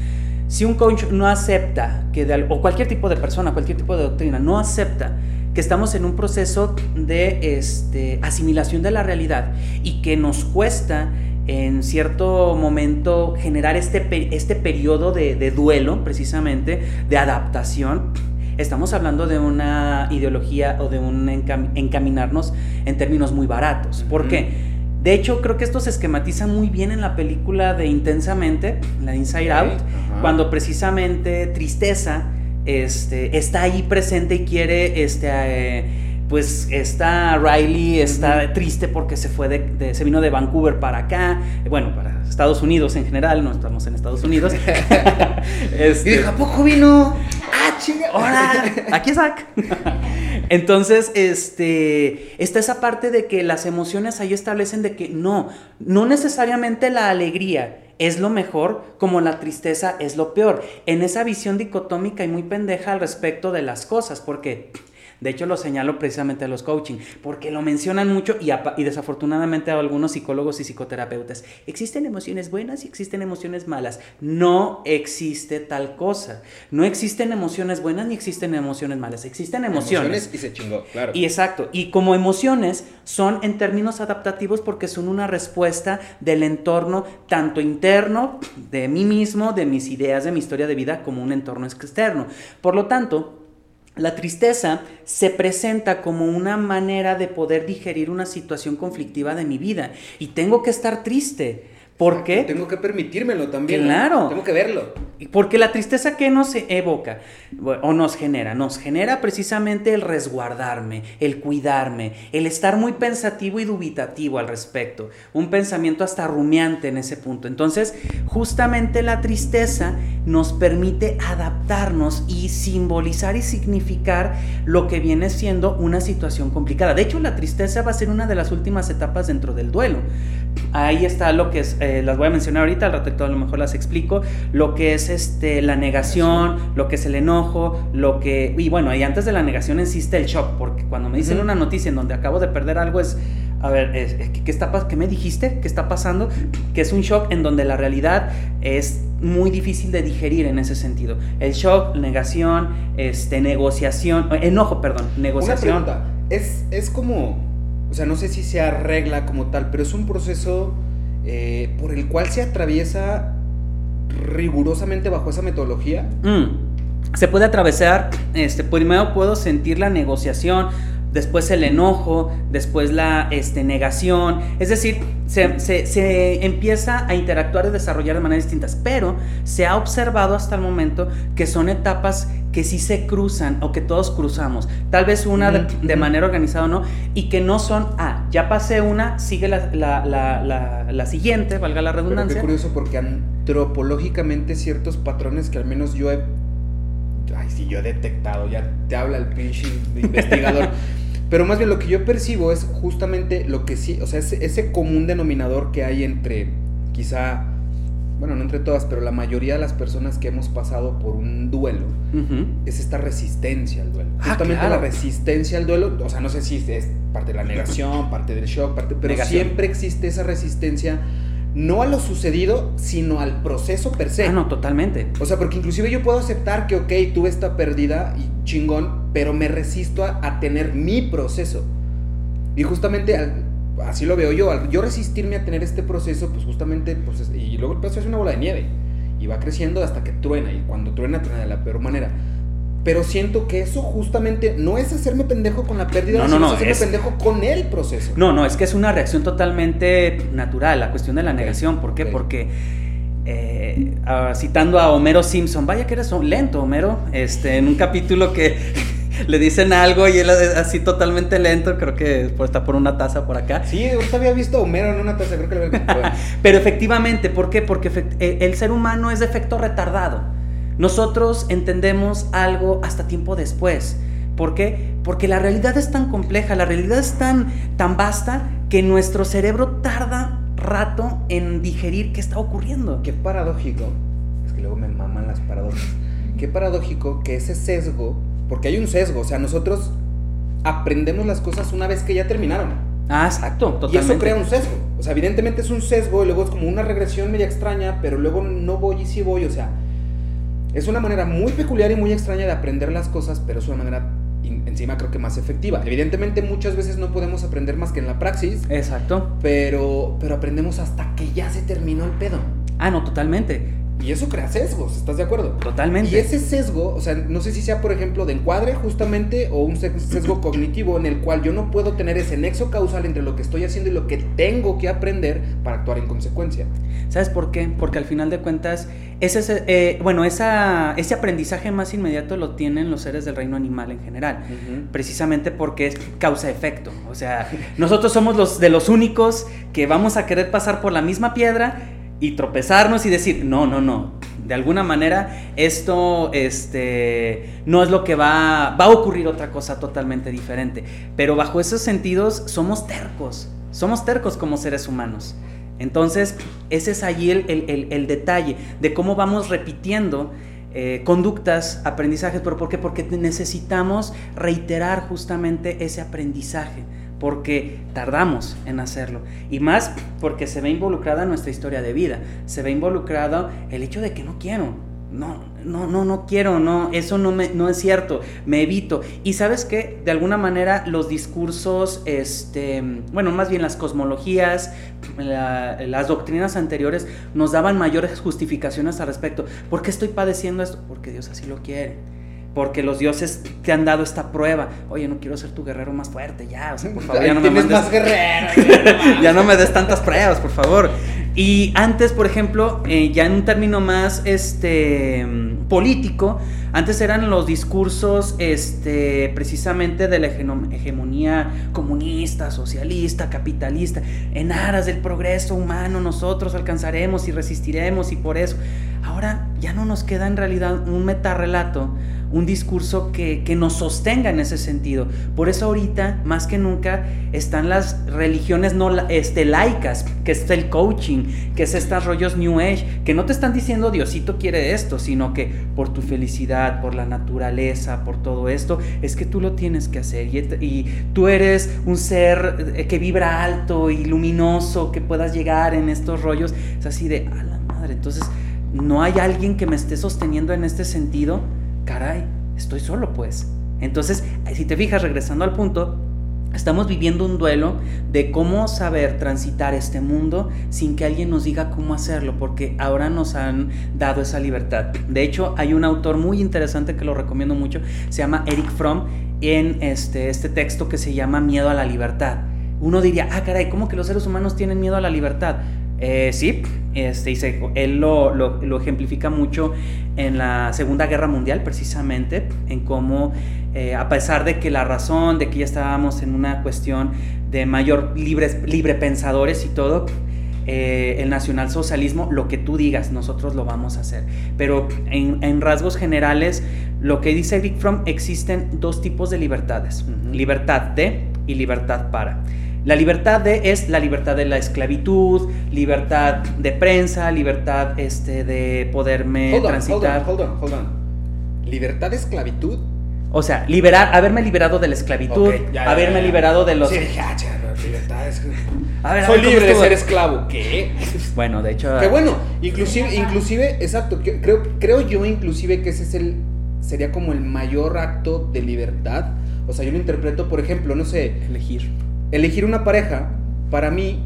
Speaker 2: si un coach no acepta que o cualquier tipo de persona, cualquier tipo de doctrina no acepta que estamos en un proceso de este, asimilación de la realidad y que nos cuesta en cierto momento generar este, este periodo de, de duelo, precisamente, de adaptación, estamos hablando de una ideología o de un encaminarnos en términos muy baratos. ¿Por qué? De hecho, creo que esto se esquematiza muy bien en la película de Intensamente, la Inside Out, cuando precisamente tristeza este, está ahí presente y quiere este, eh, pues está Riley, está triste porque se fue de, se vino de Vancouver para acá, bueno, para Estados Unidos en general, no estamos en Estados Unidos.
Speaker 1: este, ¿Y ¿a poco vino? ¡Ah, chinga!
Speaker 2: ¡Hola! Aquí es Zach. Entonces, este, está esa parte de que las emociones ahí establecen de que no, no necesariamente la alegría es lo mejor como la tristeza es lo peor. En esa visión dicotómica y muy pendeja al respecto de las cosas, porque de hecho, lo señalo precisamente a los coaching, porque lo mencionan mucho y, y, desafortunadamente a algunos psicólogos y psicoterapeutas. Existen emociones buenas y existen emociones malas. No existe tal cosa. No existen emociones buenas ni existen emociones malas. Existen emociones.
Speaker 1: y se chingó, claro.
Speaker 2: Y exacto. Y como emociones son en términos adaptativos porque son una respuesta del entorno tanto interno, de mí mismo, de mis ideas, de mi historia de vida, como un entorno externo. Por lo tanto, la tristeza se presenta como una manera de poder digerir una situación conflictiva de mi vida. Y tengo que estar triste ¿Por qué?
Speaker 1: Tengo que permitírmelo también.
Speaker 2: Claro.
Speaker 1: Tengo que verlo.
Speaker 2: Porque la tristeza que nos evoca o nos genera, nos genera precisamente el resguardarme, el cuidarme, el estar muy pensativo y dubitativo al respecto, un pensamiento hasta rumiante en ese punto. Entonces, justamente la tristeza nos permite adaptarnos y simbolizar y significar lo que viene siendo una situación complicada. De hecho, la tristeza va a ser una de las últimas etapas dentro del duelo. Ahí está lo que es, eh, las voy a mencionar ahorita, al rato a lo mejor las explico, lo que es este, la negación, lo que es el enojo, lo que... Y bueno, y antes de la negación existe el shock, porque cuando me dicen una noticia en donde acabo de perder algo es, a ver, ¿qué, está, ¿qué me dijiste? ¿Qué está pasando? Que es un shock en donde la realidad es muy difícil de digerir en ese sentido. El shock, negación, este, negociación, enojo, perdón, negociación.
Speaker 1: Una pregunta, es, es como o sea, no sé si se arregla como tal, pero es un proceso eh, por el cual se atraviesa rigurosamente bajo esa metodología.
Speaker 2: Mm. Se puede atravesar, este, primero puedo sentir la negociación, después el enojo, después la este, negación. Es decir, se, se, empieza a interactuar y desarrollar de maneras distintas, pero se ha observado hasta el momento que son etapas que sí se cruzan o que todos cruzamos. Tal vez una de, manera organizada o no, y que no son, ah, ya pasé una, sigue la, la, la, la siguiente, valga la redundancia.
Speaker 1: Pero qué curioso porque antropológicamente ciertos patrones que al menos yo he... Ay, sí, yo he detectado, ya te habla el pinche investigador. Pero más bien lo que yo percibo es justamente lo que sí, o sea, ese, ese común denominador que hay entre quizá bueno, no entre todas, pero la mayoría de las personas que hemos pasado por un duelo es esta resistencia al duelo. Ah, Justamente la resistencia al duelo, o sea, no sé si es parte de la negación, parte del shock, parte, pero siempre existe esa resistencia no a lo sucedido, sino al proceso per se.
Speaker 2: Ah, no, totalmente.
Speaker 1: O sea, porque inclusive yo puedo aceptar que, ok, tuve esta pérdida y chingón, pero me resisto a, a tener mi proceso. Y justamente al, así lo veo yo, al yo resistirme a tener este proceso, pues justamente, pues, y luego el proceso es una bola de nieve, y va creciendo hasta que truena, y cuando truena, truena de la peor manera. Pero siento que eso justamente no es hacerme pendejo con la pérdida, no, sino es hacerme pendejo con el proceso.
Speaker 2: No, no, es que es una reacción totalmente natural, la cuestión de la negación. ¿Por qué? Porque eh, ah, citando a Homero Simpson, vaya que eres lento, Homero, este, en un capítulo que le dicen algo y él así totalmente lento, creo que está por una taza por acá.
Speaker 1: Sí, ahorita había visto a Homero en una taza, creo que le había
Speaker 2: Pero efectivamente, ¿por qué? Porque eh, el ser humano es de efecto retardado. Nosotros entendemos algo hasta tiempo después. ¿Por qué? Porque la realidad es tan compleja, la realidad es tan, tan vasta que nuestro cerebro tarda rato en digerir qué está ocurriendo.
Speaker 1: Qué paradójico. Es que luego me maman las paradojas. Qué paradójico que ese sesgo porque hay un sesgo, o sea, nosotros aprendemos las cosas una vez que ya terminaron.
Speaker 2: Ah, exacto,
Speaker 1: totalmente. Y eso crea un sesgo. O sea, evidentemente es un sesgo y luego es como una regresión media extraña, pero luego no voy y sí voy, o sea, es una manera muy peculiar y muy extraña de aprender las cosas, pero es una manera encima creo que más efectiva. Evidentemente muchas veces no podemos aprender más que en la praxis.
Speaker 2: Exacto.
Speaker 1: Pero, pero aprendemos hasta que ya se terminó el pedo.
Speaker 2: Ah, no, totalmente.
Speaker 1: Y eso crea sesgos, ¿estás de acuerdo?
Speaker 2: Totalmente.
Speaker 1: Y ese sesgo, o sea, no sé si sea, por ejemplo, de encuadre justamente o un sesgo cognitivo en el cual yo no puedo tener ese nexo causal entre lo que estoy haciendo y lo que tengo que aprender para actuar en consecuencia.
Speaker 2: ¿Sabes por qué? Porque al final de cuentas, ese, eh, bueno, esa, ese aprendizaje más inmediato lo tienen los seres del reino animal en general, precisamente porque es causa-efecto. O sea, nosotros somos los de los únicos que vamos a querer pasar por la misma piedra y tropezarnos y decir, no, no, no, de alguna manera esto este, no es lo que va, va a ocurrir otra cosa totalmente diferente. Pero bajo esos sentidos somos tercos, somos tercos como seres humanos. Entonces, ese es allí el, detalle de cómo vamos repitiendo eh, conductas, aprendizajes, pero ¿por qué? Porque necesitamos reiterar justamente ese aprendizaje porque tardamos en hacerlo. Y más porque se ve involucrada nuestra historia de vida, se ve involucrado el hecho de que no quiero, no, no, no, no quiero, no, eso no, me, no es cierto, me evito. Y sabes que de alguna manera los discursos, este, bueno, más bien las cosmologías, las doctrinas anteriores nos daban mayores justificaciones al respecto. ¿Por qué estoy padeciendo esto? Porque Dios así lo quiere porque los dioses te han dado esta prueba. Oye, no quiero ser tu guerrero más fuerte, ya, o sea, por favor, ya no me mandes...
Speaker 1: más guerrero.
Speaker 2: ya no me des tantas pruebas, por favor. Y antes, por ejemplo, eh, ya en un término más este político, antes eran los discursos este precisamente de la hegemonía comunista, socialista, capitalista, en aras del progreso humano nosotros alcanzaremos y resistiremos y por eso ahora ya no nos queda en realidad un metarrelato un discurso que, nos sostenga en ese sentido. Por eso ahorita, más que nunca, están las religiones no este, laicas, que es el coaching, que es estos rollos New Age, que no te están diciendo Diosito quiere esto, sino que por tu felicidad, por la naturaleza, por todo esto, es que tú lo tienes que hacer. Y, y tú eres un ser eh, que vibra alto y luminoso, que puedas llegar en estos rollos. Es así de, a la madre, entonces no hay alguien que me esté sosteniendo en este sentido caray, estoy solo pues. Entonces, si te fijas, regresando al punto, estamos viviendo un duelo de cómo saber transitar este mundo sin que alguien nos diga cómo hacerlo, porque ahora nos han dado esa libertad. De hecho, hay un autor muy interesante que lo recomiendo mucho, se llama Eric Fromm, en este, este texto que se llama Miedo a la Libertad. Uno diría, ah, caray, ¿cómo que los seres humanos tienen miedo a la libertad? Eh, sí, este, y él lo, lo, ejemplifica mucho en la Segunda Guerra Mundial, precisamente, en cómo, eh, a pesar de que la razón, de que ya estábamos en una cuestión de mayor libres, libre pensadores y todo, eh, el nacionalsocialismo, lo que tú digas, nosotros lo vamos a hacer. Pero en, rasgos generales, lo que dice Eric Fromm, existen dos tipos de libertades, libertad de y libertad para. La libertad de es la libertad de la esclavitud, libertad de prensa, libertad este, de poderme transitar.
Speaker 1: Hold on, hold on, ¿Libertad de esclavitud?
Speaker 2: O sea, liberar, haberme liberado de la esclavitud, haberme liberado de los. Sí,
Speaker 1: ya, libertad es... A ver, Soy libre de ser esclavo. ¿Qué?
Speaker 2: Bueno, de hecho.
Speaker 1: Que bueno, inclusive, inclusive, exacto, creo, creo yo inclusive que ese es el. sería como el mayor acto de libertad. O sea, yo lo interpreto, por ejemplo, no sé.
Speaker 2: Elegir
Speaker 1: elegir una pareja, para mí,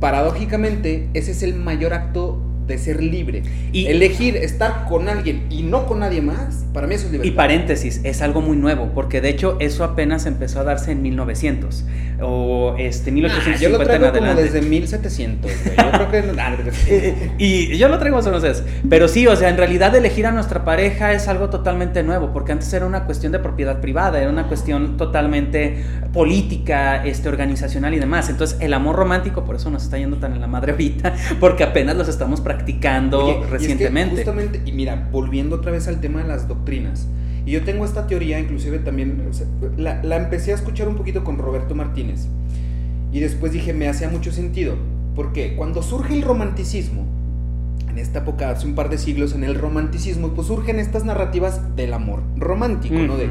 Speaker 1: paradójicamente, ese es el mayor acto de ser libre. Y elegir estar con alguien y no con nadie más, para mí eso es libertad.
Speaker 2: Y paréntesis, es algo muy nuevo, porque de hecho eso apenas empezó a darse en 1900 o este 1850
Speaker 1: yo lo traigo como desde 1700, Yo creo
Speaker 2: que y yo lo traigo más o menos pero sí, o sea, en realidad elegir a nuestra pareja es algo totalmente nuevo, porque antes era una cuestión de propiedad privada, era una cuestión totalmente política, este organizacional y demás. Entonces, el amor romántico por eso nos está yendo tan en la madre ahorita, porque apenas los estamos practicando practicando recientemente.
Speaker 1: Y justamente, y mira, volviendo otra vez al tema de las doctrinas. Y yo tengo esta teoría, inclusive también, la, la empecé a escuchar un poquito con Roberto Martínez. Y después dije, me hacía mucho sentido. Porque cuando surge el romanticismo, en esta época, hace un par de siglos, en el romanticismo, pues surgen estas narrativas del amor romántico, ¿no? De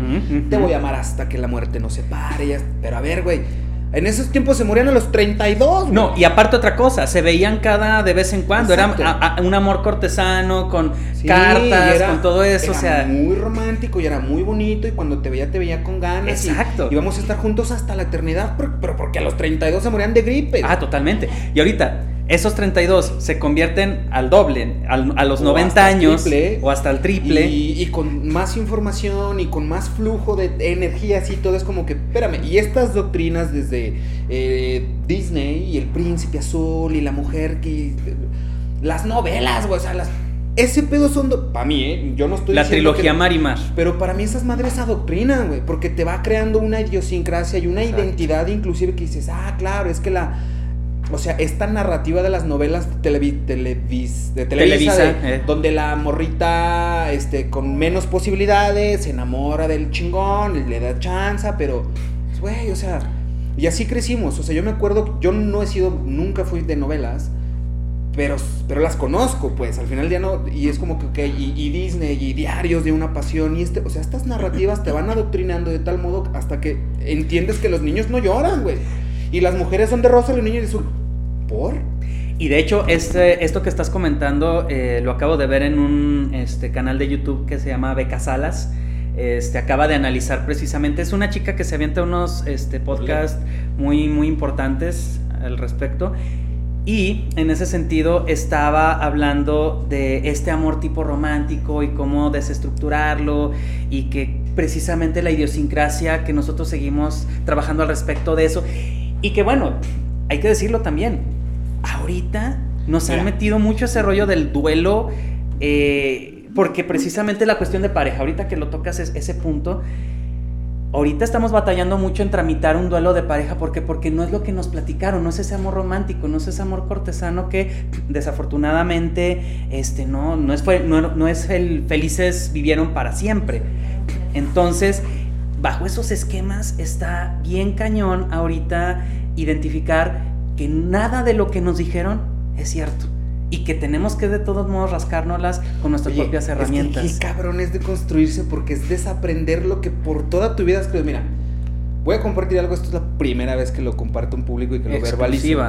Speaker 1: te voy a amar hasta que la muerte nos separe. Pero a ver, güey, en esos tiempos se morían a los 32.
Speaker 2: No, y aparte otra cosa, se veían cada de vez en cuando. Era un amor cortesano con cartas, con todo eso.
Speaker 1: Era
Speaker 2: o sea,
Speaker 1: muy romántico y era muy bonito. Y cuando te veía, te veía con ganas.
Speaker 2: Exacto.
Speaker 1: Y íbamos a estar juntos hasta la eternidad, pero porque a los 32 se morían de gripe.
Speaker 2: Ah, totalmente. Y ahorita, esos 32 se convierten al doble, a los 90 años o hasta el triple.
Speaker 1: Y, con más información y con más flujo de energías y todo es como que, espérame, y estas doctrinas desde eh, Disney y el príncipe azul y la mujer que... Las novelas, güey, o sea, las... Ese pedo son, para mí, ¿eh? Yo no estoy
Speaker 2: La trilogía Marimar.
Speaker 1: Pero para mí esas madres adoctrinan, güey, porque te va creando una idiosincrasia y una identidad inclusive que dices, ah, claro, es que la o sea, esta narrativa de las novelas televis, de Televisa, eh. donde la morrita este, con menos posibilidades se enamora del chingón, le da chanza, pero, pues, güey, o sea, y así crecimos. O sea, yo me acuerdo, yo no he sido, nunca fui de novelas, pero, pero las conozco, pues, al final ya no, y es como que, ok, y, y, Disney, y diarios de una pasión, y este, o sea, estas narrativas te van adoctrinando de tal modo hasta que entiendes que los niños no lloran, güey. Y las mujeres son de rosa y los niños de azul. ¿Por?
Speaker 2: Y de hecho, este, esto que estás comentando eh, lo acabo de ver en un este, canal de YouTube que se llama Beca Salas. Este, acaba de analizar precisamente. Es una chica que se avienta unos este, podcasts muy, muy importantes al respecto. Y en ese sentido estaba hablando de este amor tipo romántico y cómo desestructurarlo y que precisamente la idiosincrasia que nosotros seguimos trabajando al respecto de eso. Y que bueno, hay que decirlo también, ahorita nos han metido mucho ese rollo del duelo, eh, porque precisamente la cuestión de pareja, ahorita que lo tocas es ese punto, ahorita estamos batallando mucho en tramitar un duelo de pareja, porque porque no es lo que nos platicaron, no es ese amor romántico, no es ese amor cortesano que desafortunadamente este no no es no, no es el felices vivieron para siempre. Entonces, bajo esos esquemas está bien cañón ahorita identificar que nada de lo que nos dijeron es cierto. Y que tenemos que de todos modos rascárnoslas con nuestras propias herramientas.
Speaker 1: Es que, cabrón es de construirse porque es desaprender lo que por toda tu vida has creído. Mira, voy a compartir algo. Esto es la primera vez que lo comparto en público y que lo verbalizo.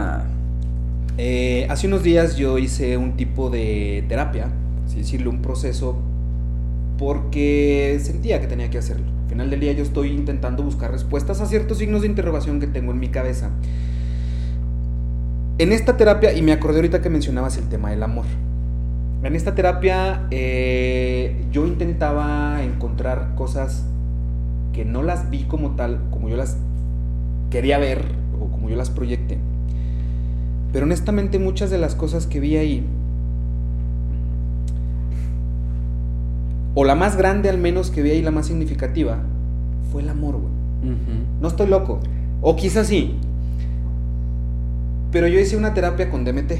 Speaker 1: Eh, hace unos días yo hice un tipo de terapia, así decirlo, un proceso, porque sentía que tenía que hacerlo. Al final del día yo estoy intentando buscar respuestas a ciertos signos de interrogación que tengo en mi cabeza. En esta terapia, y me acordé ahorita que mencionabas el tema del amor. En esta terapia eh, yo intentaba encontrar cosas que no las vi como tal, como yo las quería ver o como yo las proyecté. Pero honestamente muchas de las cosas que vi ahí, o la más grande al menos que vi ahí, la más significativa, fue el amor, güey. No estoy loco. O quizás sí. Pero yo hice una terapia con DMT.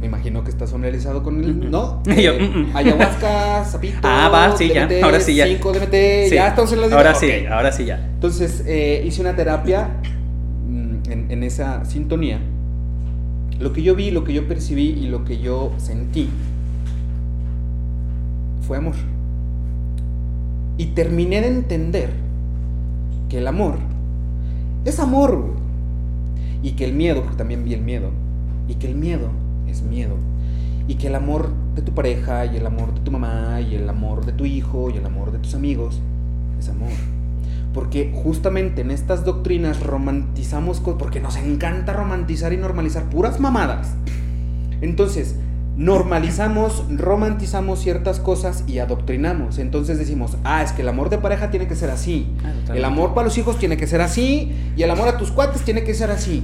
Speaker 1: Me imagino que estás familiarizado con él, ¿no?
Speaker 2: Yo,
Speaker 1: Eh, ayahuasca, sapito.
Speaker 2: Ah, va, sí, ya.
Speaker 1: DMT,
Speaker 2: Ahora sí, ya.
Speaker 1: 5 DMT,
Speaker 2: Sí.
Speaker 1: ya estamos en las
Speaker 2: Ahora sí, ahora sí ya.
Speaker 1: Entonces eh, hice una terapia mm, en, en esa sintonía. Lo que yo vi, lo que yo percibí y lo que yo sentí fue amor. Y terminé de entender que el amor es amor. Y que el miedo, porque también vi el miedo, y que el miedo es miedo. Y que el amor de tu pareja, y el amor de tu mamá, y el amor de tu hijo, y el amor de tus amigos, es amor. Porque justamente en estas doctrinas romantizamos porque nos encanta romantizar y normalizar puras mamadas. Entonces, normalizamos, romantizamos ciertas cosas y adoctrinamos. Entonces decimos, ah, es que el amor de pareja tiene que ser así.
Speaker 2: Ah.
Speaker 1: El amor para los hijos tiene que ser así. Y el amor a tus cuates tiene que ser así.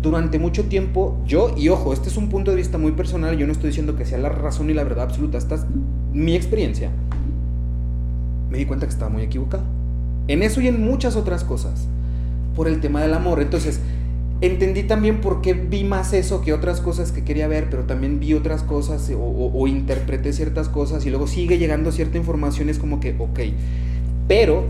Speaker 1: Durante mucho tiempo, yo, y ojo, este es un punto de vista muy personal, yo no estoy diciendo que sea la razón y la verdad absoluta, esta es mi experiencia. Me di cuenta que estaba muy equivocado. En eso y en muchas otras cosas. Por el tema del amor. Entonces, entendí también por qué vi más eso que otras cosas que quería ver, pero también vi otras cosas o, o- o interpreté ciertas cosas y luego sigue llegando cierta información. Es como que, ok. Pero,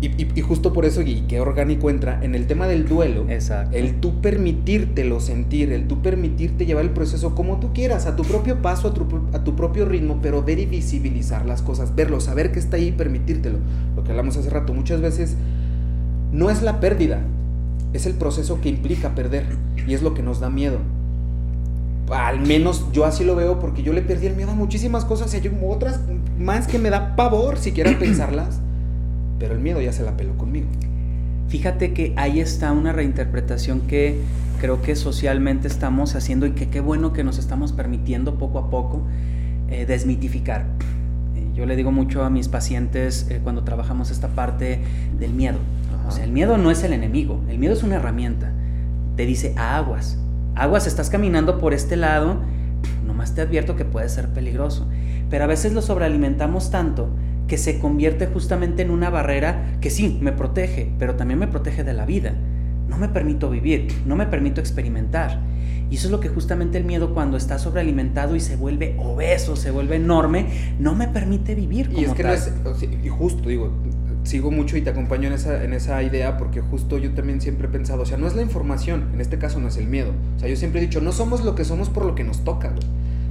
Speaker 1: y, y- y justo por eso, y qué orgánico entra, en el tema del duelo,
Speaker 2: Exacto.
Speaker 1: el tú permitírtelo sentir, el tú permitirte llevar el proceso como tú quieras, a tu propio paso, a tu, a tu propio ritmo, pero ver y visibilizar las cosas, verlo, saber que está ahí y permitírtelo. Lo que hablamos hace rato, muchas veces no es la pérdida, es el proceso que implica perder y es lo que nos da miedo. Al menos yo así lo veo porque yo le perdí el miedo a muchísimas cosas y hay otras más que me da pavor siquiera pensarlas, pero el miedo ya se la peló conmigo.
Speaker 2: Fíjate que ahí está una reinterpretación que creo que socialmente estamos haciendo y que qué bueno que nos estamos permitiendo poco a poco eh, desmitificar. Eh, yo le digo mucho a mis pacientes eh, cuando trabajamos esta parte del miedo. O sea, el miedo no es el enemigo, el miedo es una herramienta. Te dice aguas, aguas, estás caminando por este lado, nomás te advierto que puede ser peligroso. Pero a veces lo sobrealimentamos tanto que se convierte justamente en una barrera que sí, me protege, pero también me protege de la vida. No me permito vivir, no me permito experimentar. Y eso es lo que justamente el miedo cuando está sobrealimentado y se vuelve obeso, se vuelve enorme, no me permite vivir como
Speaker 1: Y es que no
Speaker 2: tal.
Speaker 1: es, o sea, y justo, digo, sigo mucho y te acompaño en esa, en esa idea porque justo yo también siempre he pensado, o sea, no es la información, en este caso no es el miedo. O sea, yo siempre he dicho, no somos lo que somos por lo que nos toca, güey.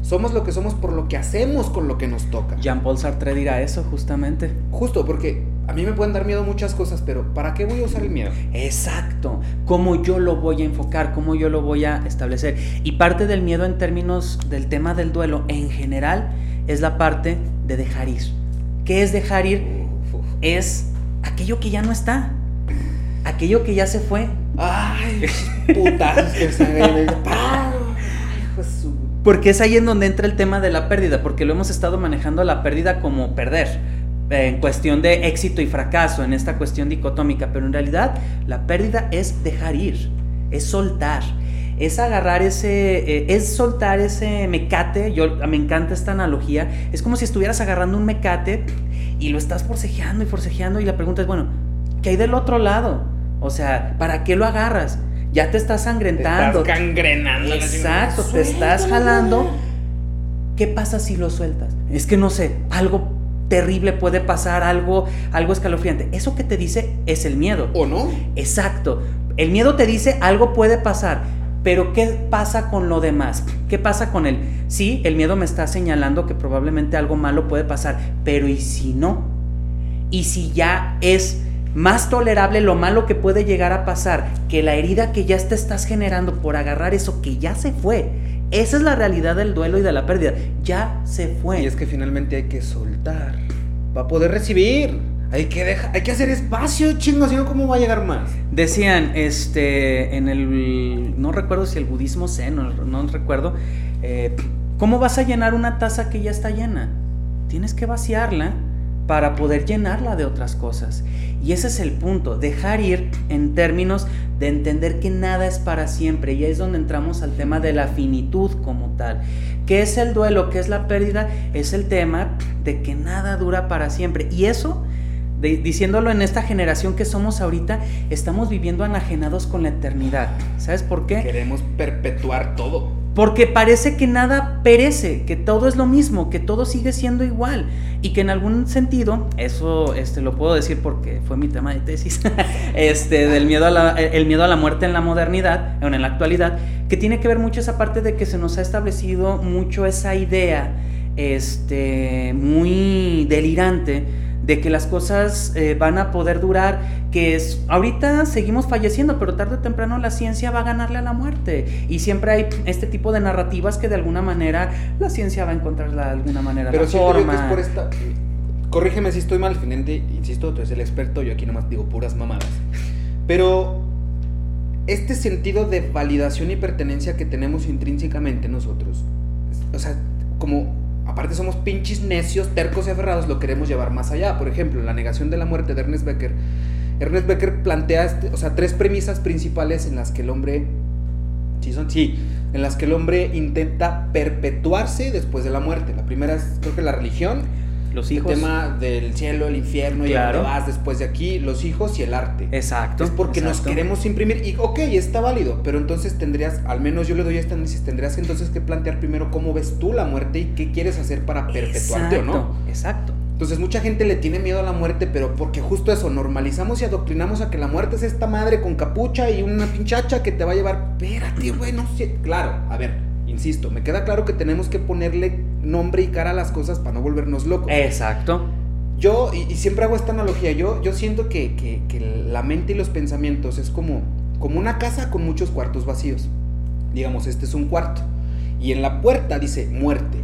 Speaker 1: Somos lo que somos por lo que hacemos con lo que nos toca.
Speaker 2: Jean-Paul Sartre dirá eso justamente.
Speaker 1: Justo, porque a mí me pueden dar miedo muchas cosas, pero ¿para qué voy a usar el miedo?
Speaker 2: Exacto, cómo yo lo voy a enfocar, cómo yo lo voy a establecer. Y parte del miedo en términos del tema del duelo en general es la parte de dejar ir. ¿Qué es dejar ir?
Speaker 1: Uf, uf.
Speaker 2: Es aquello que ya no está, aquello que ya se fue.
Speaker 1: Ay, putas
Speaker 2: Porque es ahí en donde entra el tema de la pérdida, porque lo hemos estado manejando la pérdida como perder, en cuestión de éxito y fracaso, en esta cuestión dicotómica, pero en realidad la pérdida es dejar ir, es soltar, es agarrar ese, eh, es soltar ese mecate, yo me encanta esta analogía, es como si estuvieras agarrando un mecate y lo estás forcejeando y forcejeando y la pregunta es, bueno, ¿qué hay del otro lado? O sea, ¿para qué lo agarras? Ya te estás
Speaker 1: Te
Speaker 2: sangrentando.
Speaker 1: estás gangrenando.
Speaker 2: Exacto, te estás jalando. ¿Qué pasa si lo sueltas? Es que no sé, algo terrible puede pasar, algo, algo escalofriante. Eso que te dice es el miedo.
Speaker 1: ¿O no?
Speaker 2: Exacto. El miedo te dice algo puede pasar, pero ¿qué pasa con lo demás? ¿Qué pasa con él? Sí, el miedo me está señalando que probablemente algo malo puede pasar, pero ¿y si no? ¿Y si ya es más tolerable lo malo que puede llegar a pasar que la herida que ya te estás generando por agarrar eso que ya se fue? Esa es la realidad del duelo y de la pérdida. Ya se fue.
Speaker 1: Y es que finalmente hay que soltar para poder recibir. Hay que dejar, hay que hacer espacio, chingo, si no, ¿cómo va a llegar más?
Speaker 2: Decían, este, en el, no recuerdo si el budismo zen, no, no recuerdo, eh, ¿cómo vas a llenar una taza que ya está llena? Tienes que vaciarla para poder llenarla de otras cosas. Y ese es el punto, dejar ir en términos de entender que nada es para siempre. Y ahí es donde entramos al tema de la finitud como tal. ¿Qué es el duelo? ¿Qué es la pérdida? Es el tema de que nada dura para siempre. Y eso, diciéndolo en esta generación que somos ahorita, estamos viviendo anajenados con la eternidad. ¿Sabes por qué?
Speaker 1: Queremos perpetuar todo.
Speaker 2: Porque parece que nada perece, que todo es lo mismo, que todo sigue siendo igual. Y que en algún sentido, eso este, lo puedo decir porque fue mi tema de tesis, este, del miedo a la, el miedo a la muerte en la modernidad, en la actualidad, que tiene que ver mucho esa parte de que se nos ha establecido mucho esa idea este, muy delirante de que las cosas eh, van a poder durar, que es, ahorita seguimos falleciendo, pero tarde o temprano la ciencia va a ganarle a la muerte. Y siempre hay este tipo de narrativas que de alguna manera la ciencia va a encontrar de alguna manera
Speaker 1: pero la forma. Que es por esta... Corrígeme si estoy mal, finalmente, insisto, tú eres el experto, yo aquí nomás digo puras mamadas. Pero este sentido de validación y pertenencia que tenemos intrínsecamente nosotros, o sea, como aparte somos pinches necios, tercos y aferrados, lo queremos llevar más allá. Por ejemplo, la negación de la muerte de Ernest Becker. Ernest Becker plantea, este, o sea, tres premisas principales en las que el hombre, sí son, sí, en las que el hombre intenta perpetuarse después de la muerte. La primera es, creo que la religión,
Speaker 2: los hijos.
Speaker 1: El tema del cielo, el infierno y a vas después de aquí, los hijos y el arte.
Speaker 2: Exacto.
Speaker 1: Es porque nos queremos imprimir y ok, está válido, pero entonces tendrías, al menos yo le doy esta análisis, tendrías entonces que plantear primero cómo ves tú la muerte y qué quieres hacer para perpetuarte o no.
Speaker 2: Exacto.
Speaker 1: Entonces mucha gente le tiene miedo a la muerte, pero porque justo eso, normalizamos y adoctrinamos a que la muerte es esta madre con capucha y una pinchacha que te va a llevar, espérate, bueno, sí, claro, a ver, insisto, me queda claro que tenemos que ponerle nombre y cara a las cosas para no volvernos locos.
Speaker 2: Exacto.
Speaker 1: Yo, y, siempre hago esta analogía, yo, yo siento que, la mente y los pensamientos es como, como una casa con muchos cuartos vacíos. Digamos, este es un cuarto. Y en la puerta dice muerte.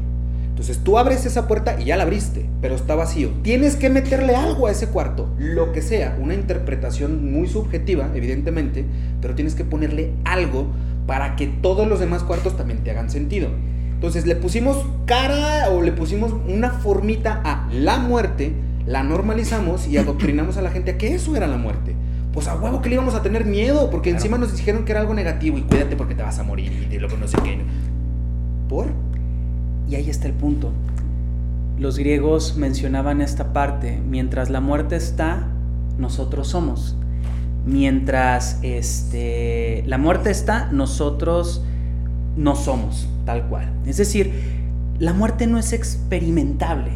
Speaker 1: Entonces tú abres esa puerta y ya la abriste, pero está vacío. Tienes que meterle algo a ese cuarto, lo que sea, una interpretación muy subjetiva, evidentemente, pero tienes que ponerle algo para que todos los demás cuartos también te hagan sentido. Entonces le pusimos cara o le pusimos una formita a la muerte, la normalizamos y adoctrinamos a la gente a que eso era la muerte. Pues a huevo que le íbamos a tener miedo, porque encima nos dijeron que era algo negativo y cuídate porque te vas a morir y de lo que no sé qué. ¿Por?
Speaker 2: Y ahí está el punto. Los griegos mencionaban esta parte, mientras la muerte está, nosotros somos mientras este, la muerte está, nosotros no somos tal cual. Es decir, la muerte no es experimentable,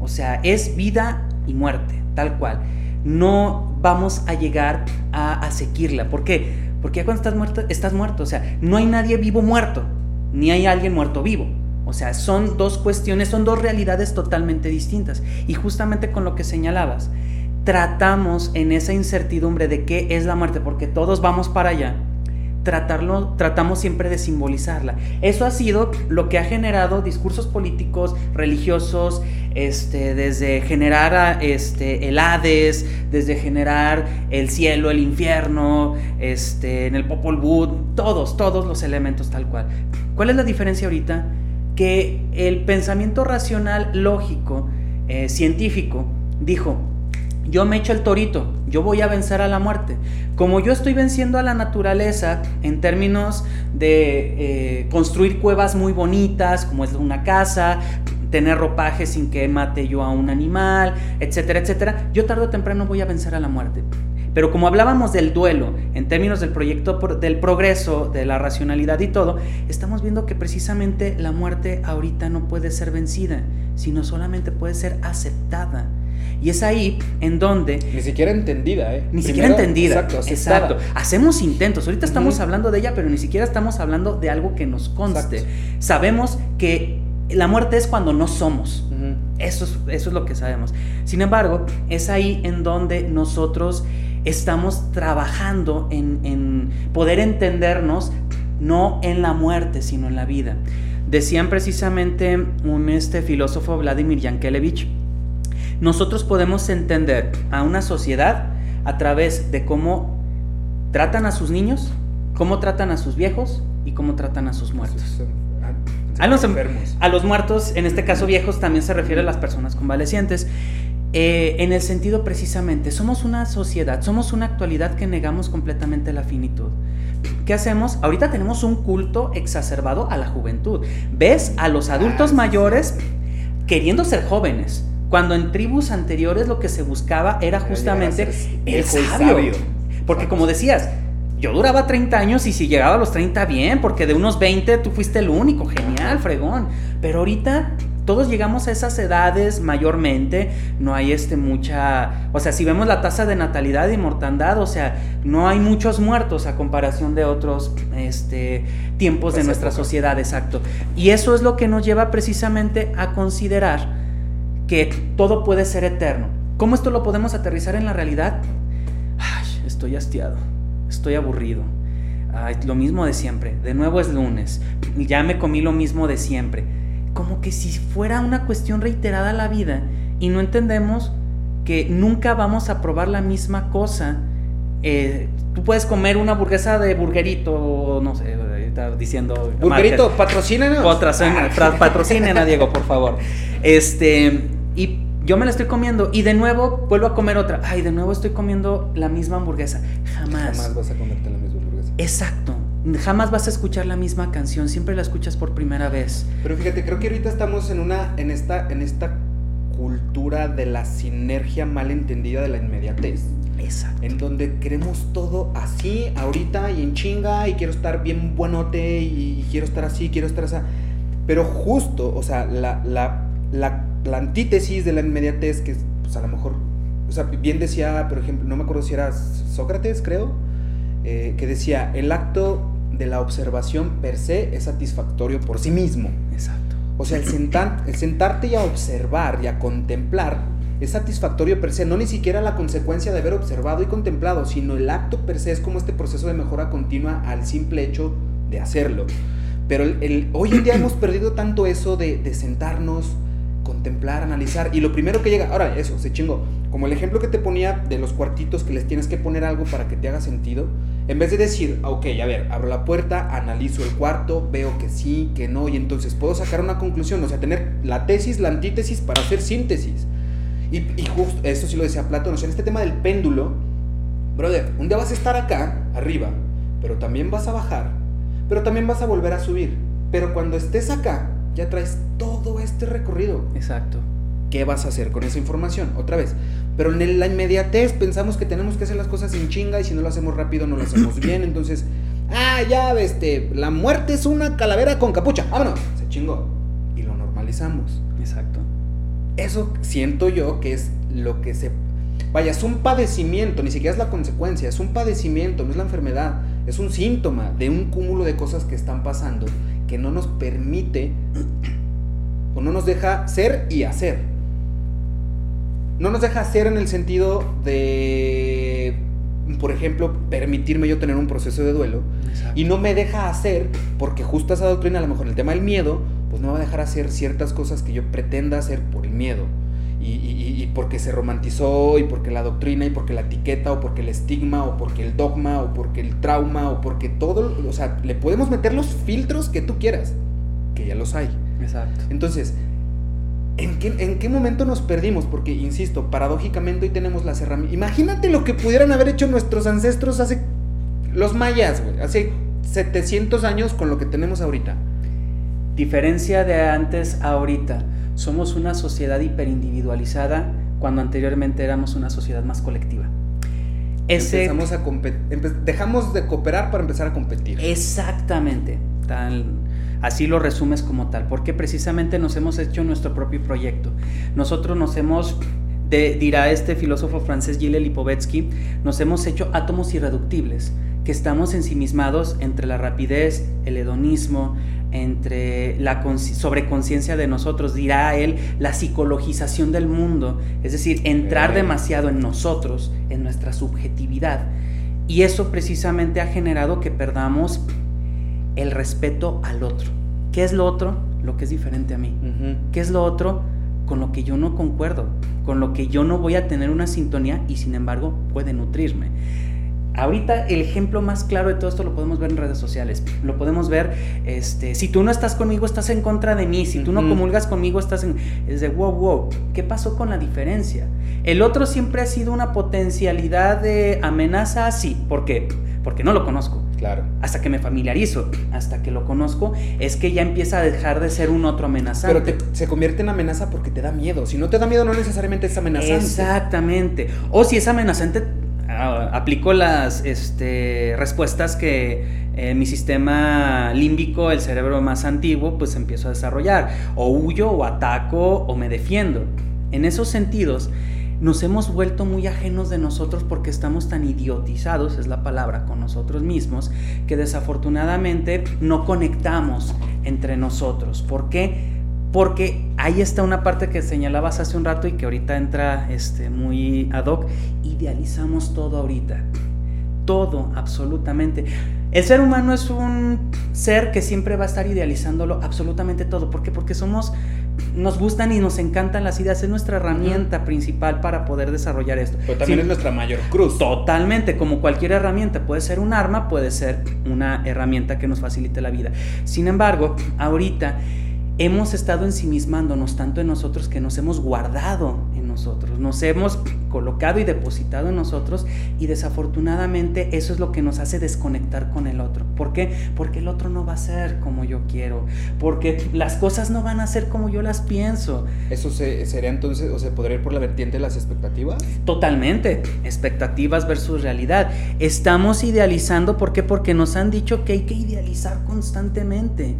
Speaker 2: o sea, es vida y muerte, tal cual. No vamos a llegar a, a seguirla. ¿Por qué? Porque ya cuando estás muerto, estás muerto. O sea, no hay nadie vivo muerto, ni hay alguien muerto vivo. O sea, son dos cuestiones, son dos realidades totalmente distintas. Y justamente con lo que señalabas, tratamos en esa incertidumbre de qué es la muerte, porque todos vamos para allá, tratarlo, tratamos siempre de simbolizarla. Eso ha sido lo que ha generado discursos políticos, religiosos, este, desde generar este, el Hades, desde generar el cielo, el infierno, este, en el Popol Vuh, todos, todos los elementos tal cual. ¿Cuál es la diferencia ahorita? Que el pensamiento racional, lógico, eh, científico, dijo, yo me echo el torito, yo voy a vencer a la muerte. Como yo estoy venciendo a la naturaleza en términos de eh, construir cuevas muy bonitas, como es una casa, tener ropaje sin que mate yo a un animal, etcétera, etcétera, yo tarde o temprano voy a vencer a la muerte. Pero como hablábamos del duelo en términos del proyecto del progreso, de la racionalidad y todo, estamos viendo que precisamente la muerte ahorita no puede ser vencida, sino solamente puede ser aceptada. Y es ahí en donde...
Speaker 1: Ni siquiera entendida, ¿eh?
Speaker 2: Ni siquiera entendida. Exacto, exacto. Hacemos intentos. Ahorita estamos hablando de ella, pero ni siquiera estamos hablando de algo que nos conste. Sabemos que la muerte es cuando no somos. eso, es, eso es lo que sabemos. Sin embargo, es ahí en donde nosotros estamos trabajando en, en poder entendernos no en la muerte, sino en la vida. Decían precisamente un este filósofo Vladimir Yankelevich, nosotros podemos entender a una sociedad a través de cómo tratan a sus niños, cómo tratan a sus viejos y cómo tratan a sus muertos. A los, a los muertos, en este caso viejos, también se refiere a las personas convalecientes. Eh, en el sentido precisamente, somos una sociedad, somos una actualidad que negamos completamente la finitud. ¿Qué hacemos? Ahorita tenemos un culto exacerbado a la juventud. ¿Ves a los adultos
Speaker 1: Ah,
Speaker 2: mayores queriendo ser jóvenes? Cuando en tribus anteriores lo que se buscaba era justamente el sabio.
Speaker 1: sabio.
Speaker 2: Porque como decías, yo duraba 30 años y si llegaba a los 30 bien, porque de unos 20 tú fuiste el único, genial, fregón. Pero ahorita todos llegamos a esas edades mayormente, no hay este mucha, o sea, si vemos la tasa de natalidad y mortandad, o sea, no hay muchos muertos a comparación de otros este, tiempos de
Speaker 1: Pues
Speaker 2: nuestra sociedad, exacto. Y eso es lo que nos lleva precisamente a considerar que todo puede ser eterno. ¿Cómo esto lo podemos aterrizar en la realidad? Ay, estoy hastiado, estoy aburrido. Ay, lo mismo de siempre. De nuevo es lunes. Ya me comí lo mismo de siempre. Como que si fuera una cuestión reiterada la vida y no entendemos que nunca vamos a probar la misma cosa. Eh, tú puedes comer una hamburguesa de burgerito, o no sé, está diciendo.
Speaker 1: Burgerito,
Speaker 2: marcas.
Speaker 1: patrocínanos.
Speaker 2: Patrocina- pra- patrocinen a Diego, por favor. Este, y yo me la estoy comiendo y de nuevo vuelvo a comer otra. Ay, de nuevo estoy comiendo la misma hamburguesa. Jamás.
Speaker 1: Jamás vas a comerte la misma hamburguesa.
Speaker 2: Exacto. Jamás vas a escuchar la misma canción, siempre la escuchas por primera vez.
Speaker 1: Pero fíjate, creo que ahorita estamos en una, en esta, en esta cultura de la sinergia mal entendida de la inmediatez.
Speaker 2: Exacto.
Speaker 1: En donde queremos todo así, ahorita y en chinga, y quiero estar bien buenote, y quiero estar así, quiero estar así. Pero justo, o sea, la, la, la, la antítesis de la inmediatez, que pues a lo mejor, o sea, bien decía, por ejemplo, no me acuerdo si era Sócrates, creo, eh, que decía, el acto de la observación per se es satisfactorio por sí mismo.
Speaker 2: Exacto.
Speaker 1: O sea, el, sentar- el sentarte y a observar y a contemplar es satisfactorio per se, no ni siquiera la consecuencia de haber observado y contemplado, sino el acto per se es como este proceso de mejora continua al simple hecho de hacerlo. Pero el, el- hoy en día hemos perdido tanto eso de, de sentarnos, contemplar, analizar, y lo primero que llega, ahora eso, se chingó, como el ejemplo que te ponía de los cuartitos que les tienes que poner algo para que te haga sentido, en vez de decir, "Ah, ok, a ver, abro la puerta, analizo el cuarto, veo que sí, que no, y entonces puedo sacar una conclusión, o sea, tener la tesis, la antítesis para hacer síntesis. Y, y justo, eso sí lo decía Platón, o sea, en este tema del péndulo, brother, un día vas a estar acá, arriba, pero también vas a bajar, pero también vas a volver a subir. Pero cuando estés acá, ya traes todo este recorrido.
Speaker 2: Exacto.
Speaker 1: ¿Qué vas a hacer con esa información? Otra vez. Pero en la inmediatez pensamos que tenemos que hacer las cosas sin chinga y si no lo hacemos rápido no lo hacemos bien. Entonces, ah, ya, este, la muerte es una calavera con capucha. Vámonos. Se chingó. Y lo normalizamos.
Speaker 2: Exacto.
Speaker 1: Eso siento yo que es lo que se... Vaya, es un padecimiento, ni siquiera es la consecuencia, es un padecimiento, no es la enfermedad, es un síntoma de un cúmulo de cosas que están pasando que no nos permite o no nos deja ser y hacer. No nos deja hacer en el sentido de, por ejemplo, permitirme yo tener un proceso de duelo,
Speaker 2: Exacto.
Speaker 1: y no me deja hacer, porque justo esa doctrina, a lo mejor el tema del miedo, pues no me va a dejar hacer ciertas cosas que yo pretenda hacer por el miedo. Y, y- y porque se romantizó, y porque la doctrina, y porque la etiqueta, o porque el estigma, o porque el dogma, o porque el trauma, o porque todo, o sea, le podemos meter los filtros que tú quieras, que ya los hay.
Speaker 2: Exacto.
Speaker 1: Entonces, ¿en qué, ¿en qué momento nos perdimos? Porque, insisto, paradójicamente hoy tenemos las herramientas. Imagínate lo que pudieran haber hecho nuestros ancestros hace. Los mayas, güey. Hace 700 años con lo que tenemos ahorita.
Speaker 2: Diferencia de antes a ahorita. Somos una sociedad hiperindividualizada cuando anteriormente éramos una sociedad más colectiva. Ese,
Speaker 1: Empezamos a dejamos de cooperar para empezar a competir.
Speaker 2: Exactamente. Tal, así lo resumes como tal. Porque precisamente nos hemos hecho nuestro propio proyecto. Nosotros nos hemos, de- dirá este filósofo francés Gilles Lipovetsky, nos hemos hecho átomos irreductibles, que estamos ensimismados entre la rapidez, el hedonismo, entre la sobreconciencia de nosotros, dirá él, la psicologización del mundo, es decir, entrar demasiado en nosotros, en nuestra subjetividad. Y eso precisamente ha generado que perdamos el respeto al otro. ¿Qué es lo otro? Lo que es diferente a mí. ¿Qué es lo otro? Con lo que yo no concuerdo, con lo que yo no voy a tener una sintonía y sin embargo puede nutrirme. Ahorita el ejemplo más claro de todo esto lo podemos ver en redes sociales. Lo podemos ver, este, si tú no estás conmigo, estás en contra de mí. Si tú no comulgas conmigo, estás en... Es de, wow, wow, ¿qué pasó con la diferencia? El otro siempre ha sido una potencialidad de amenaza, sí. ¿Por qué? Porque no lo conozco.
Speaker 1: Claro.
Speaker 2: Hasta que me familiarizo, hasta que lo conozco, es que ya empieza a dejar de ser un otro amenazante.
Speaker 1: Pero se convierte en amenaza porque te da miedo. Si no te da miedo, no necesariamente es amenazante.
Speaker 2: Exactamente. O si es amenazante, aplico las este, respuestas que eh, mi sistema límbico, el cerebro más antiguo, pues empiezo a desarrollar. O huyo, o ataco, o me defiendo. En esos sentidos, nos hemos vuelto muy ajenos de nosotros porque estamos tan idiotizados, es la palabra, con nosotros mismos, que desafortunadamente no conectamos entre nosotros. ¿Por qué? Porque ahí está una parte que señalabas hace un rato y que ahorita entra este, muy ad hoc. Idealizamos todo ahorita. Todo, absolutamente. El ser humano es un ser que siempre va a estar idealizándolo absolutamente todo. ¿Por qué? Porque somos, nos gustan y nos encantan las ideas. Es nuestra herramienta principal para poder desarrollar esto.
Speaker 1: Pero también es nuestra mayor cruz.
Speaker 2: Totalmente, como cualquier herramienta. Puede ser un arma, puede ser una herramienta que nos facilite la vida. Sin embargo, ahorita hemos estado ensimismándonos tanto en nosotros que nos hemos guardado en nosotros, nos hemos colocado y depositado en nosotros y desafortunadamente eso es lo que nos hace desconectar con el otro. ¿Por qué? Porque el otro no va a ser como yo quiero, porque las cosas no van a ser como yo las pienso.
Speaker 1: ¿Eso sería entonces, o se podría ir por la vertiente de las expectativas?
Speaker 2: Totalmente, expectativas versus realidad. Estamos idealizando, ¿por qué? Porque nos han dicho que hay que idealizar constantemente.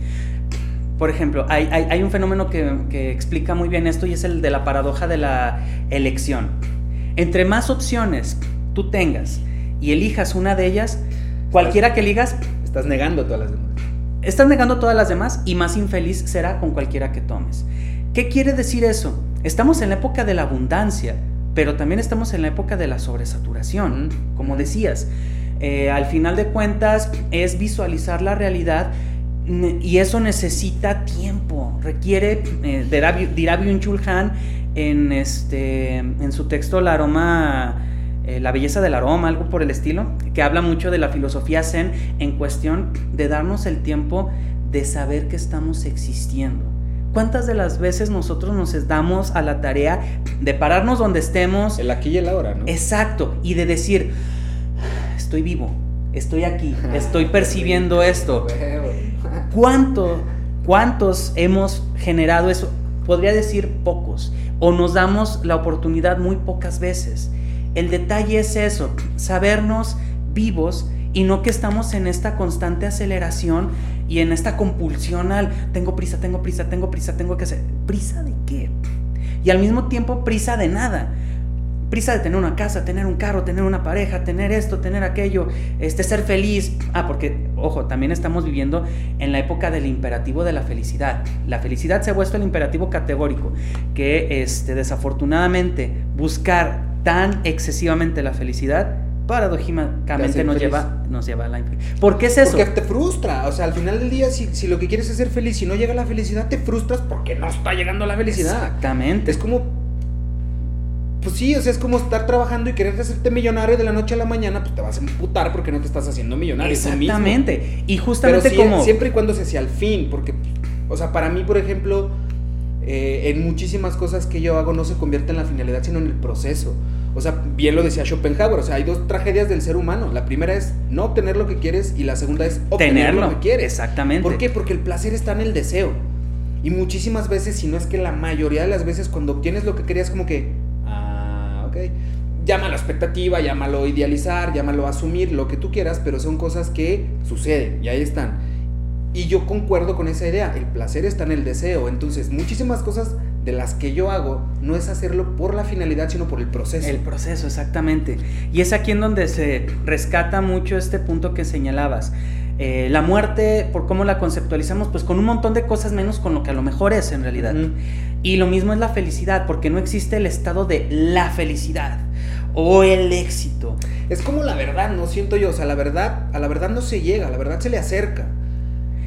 Speaker 2: Por ejemplo, hay, un fenómeno que, explica muy bien esto y es el de la paradoja de la elección. Entre más opciones tú tengas y elijas una de ellas, cualquiera que eligas...
Speaker 1: Estás negando todas las demás.
Speaker 2: Estás negando todas las demás y más infeliz será con cualquiera que tomes. ¿Qué quiere decir eso? Estamos en la época de la abundancia, pero también estamos en la época de la sobresaturación, como decías. Eh, al final de cuentas es visualizar la realidad y eso necesita tiempo, requiere, eh, dirá Byung-Chul Han en, este, en su texto La aroma, eh, la belleza del aroma, algo por el estilo, que habla mucho de la filosofía zen en cuestión de darnos el tiempo de saber que estamos existiendo. ¿Cuántas de las veces nosotros nos damos a la tarea de pararnos donde estemos?
Speaker 1: El aquí y el ahora, ¿no?
Speaker 2: Exacto, y de decir, estoy vivo, estoy aquí, estoy percibiendo esto. ¿Cuánto, ¿Cuántos hemos generado eso? Podría decir pocos. O nos damos la oportunidad muy pocas veces. El detalle es eso, sabernos vivos y no que estamos en esta constante aceleración y en esta compulsión al tengo prisa, tengo prisa, tengo prisa, tengo que hacer. ¿Prisa de qué? Y al mismo tiempo prisa de nada prisa de tener una casa, tener un carro, tener una pareja, tener esto, tener aquello, este, ser feliz. Ah, porque, ojo, también estamos viviendo en la época del imperativo de la felicidad. La felicidad se ha vuelto el imperativo categórico, que este, desafortunadamente buscar tan excesivamente la felicidad paradójicamente nos lleva, nos lleva a la ¿Por qué es eso?
Speaker 1: Porque te frustra. O sea, al final del día, si, si, lo que quieres es ser feliz y no llega la felicidad, te frustras porque no está llegando la felicidad.
Speaker 2: Exactamente.
Speaker 1: Es como pues sí, o sea, es como estar trabajando y querer hacerte millonario de la noche a la mañana, pues te vas a emputar porque no te estás haciendo millonario.
Speaker 2: Exactamente. Y justamente
Speaker 1: Pero
Speaker 2: como.
Speaker 1: Siempre y cuando se hacia el fin, porque, o sea, para mí, por ejemplo, eh, en muchísimas cosas que yo hago no se convierte en la finalidad, sino en el proceso. O sea, bien lo decía Schopenhauer, o sea, hay dos tragedias del ser humano. La primera es no obtener lo que quieres y la segunda es obtener lo que quieres.
Speaker 2: Exactamente.
Speaker 1: ¿Por qué? Porque el placer está en el deseo. Y muchísimas veces, si no es que la mayoría de las veces, cuando obtienes lo que querías, como que, Llámalo expectativa, llámalo idealizar, llámalo asumir, lo que tú quieras, pero son cosas que suceden y ahí están. Y yo concuerdo con esa idea, el placer está en el deseo, entonces muchísimas cosas de las que yo hago no es hacerlo por la finalidad, sino por el proceso.
Speaker 2: El proceso, exactamente. Y es aquí en donde se rescata mucho este punto que señalabas. Eh, la muerte, por cómo la conceptualizamos, pues con un montón de cosas menos con lo que a lo mejor es en realidad. Y lo mismo es la felicidad, porque no existe el estado de la felicidad o el éxito.
Speaker 1: Es como la verdad, no siento yo, o sea, la verdad, a la verdad no se llega, a la verdad se le acerca.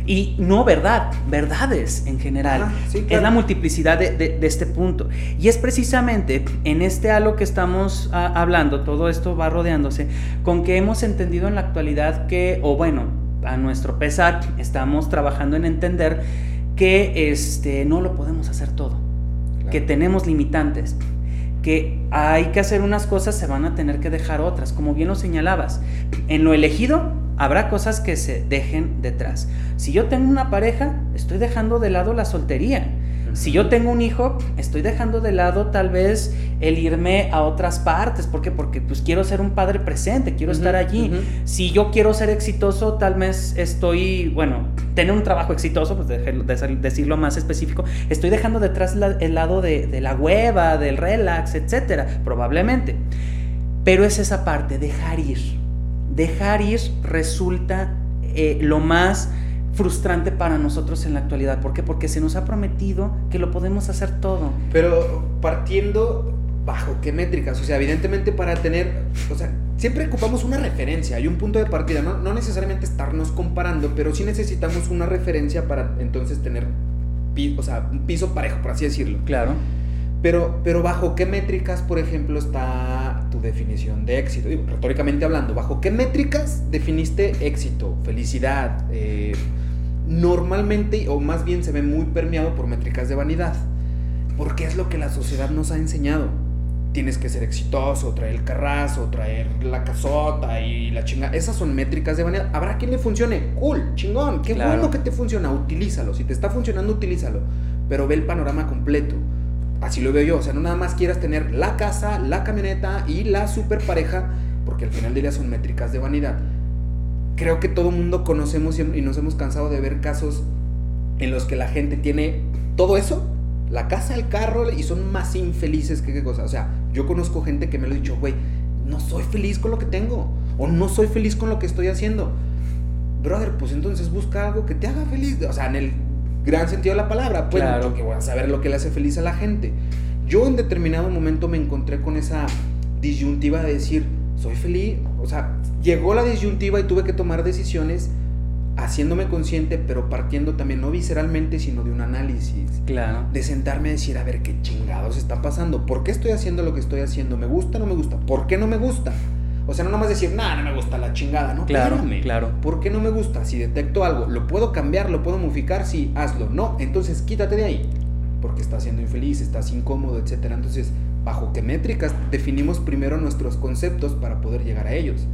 Speaker 2: Y no verdad, verdades en general. Es la multiplicidad de, este punto. Y es precisamente en este halo que estamos ah, hablando, todo esto va rodeándose, con que hemos entendido en la actualidad que, o bueno, a nuestro pesar, estamos trabajando en entender que este, no lo podemos hacer todo, que tenemos limitantes que hay que hacer unas cosas, se van a tener que dejar otras, como bien lo señalabas. En lo elegido habrá cosas que se dejen detrás. Si yo tengo una pareja, estoy dejando de lado la soltería. Si yo tengo un hijo, estoy dejando de lado tal vez el irme a otras partes. ¿Por qué? Porque pues quiero ser un padre presente, quiero estar allí. Si yo quiero ser exitoso, tal vez estoy, bueno, tener un trabajo exitoso, pues de, decirlo más específico, estoy dejando detrás el lado de, la hueva, del relax, etcétera, probablemente. Pero es esa parte, dejar ir. Dejar ir resulta eh, lo más frustrante para nosotros en la actualidad. ¿Por qué? Porque se nos ha prometido que lo podemos hacer todo.
Speaker 1: Pero partiendo bajo qué métricas, o sea, evidentemente para tener, o sea, siempre ocupamos una referencia, hay un punto de partida, no, no necesariamente estarnos comparando, pero sí necesitamos una referencia para entonces tener, o sea, un piso parejo, por así decirlo.
Speaker 2: Claro.
Speaker 1: Pero, pero bajo qué métricas, por ejemplo, está tu definición de éxito, Digo, retóricamente hablando, bajo qué métricas definiste éxito, felicidad, eh, normalmente, o más bien se ve muy permeado por métricas de vanidad, porque es lo que la sociedad nos ha enseñado. Tienes que ser exitoso, traer el carrazo, traer la casota y la chinga. Esas son métricas de vanidad. Habrá quien le funcione. Cool, chingón, qué bueno que te funciona. Utilízalo. Si te está funcionando, utilízalo. Pero ve el panorama completo. Así lo veo yo. O sea, no nada más quieras tener la casa, la camioneta y la super pareja, porque al final del son métricas de vanidad creo que todo mundo conocemos y nos hemos cansado de ver casos en los que la gente tiene todo eso, la casa, el carro, y son más infelices que qué cosa. O sea, yo conozco gente que me lo ha dicho, güey, no soy feliz con lo que tengo, o no soy feliz con lo que estoy haciendo. Brother, pues entonces busca algo que te haga feliz. O sea, en el gran sentido de la palabra, pues, claro. que voy a saber lo que le hace feliz a la gente. Yo en determinado momento me encontré con esa disyuntiva de decir, soy feliz, o sea, llegó la disyuntiva y tuve que tomar decisiones haciéndome consciente, pero partiendo también no visceralmente, sino de un análisis.
Speaker 2: Claro.
Speaker 1: De sentarme a decir, a ver, ¿qué chingados está pasando? ¿Por qué estoy haciendo lo que estoy haciendo? ¿Me gusta o no me gusta? ¿Por qué no me gusta? O sea, no nomás decir, nada, no me gusta la chingada, ¿no?
Speaker 2: Claro, claro.
Speaker 1: ¿Por qué no me gusta? Si detecto algo, ¿lo puedo cambiar? ¿Lo puedo modificar? Sí, hazlo. No, entonces quítate de ahí. Porque estás siendo infeliz, estás incómodo, etc. Entonces, ¿bajo qué métricas definimos primero nuestros conceptos para poder llegar a ellos?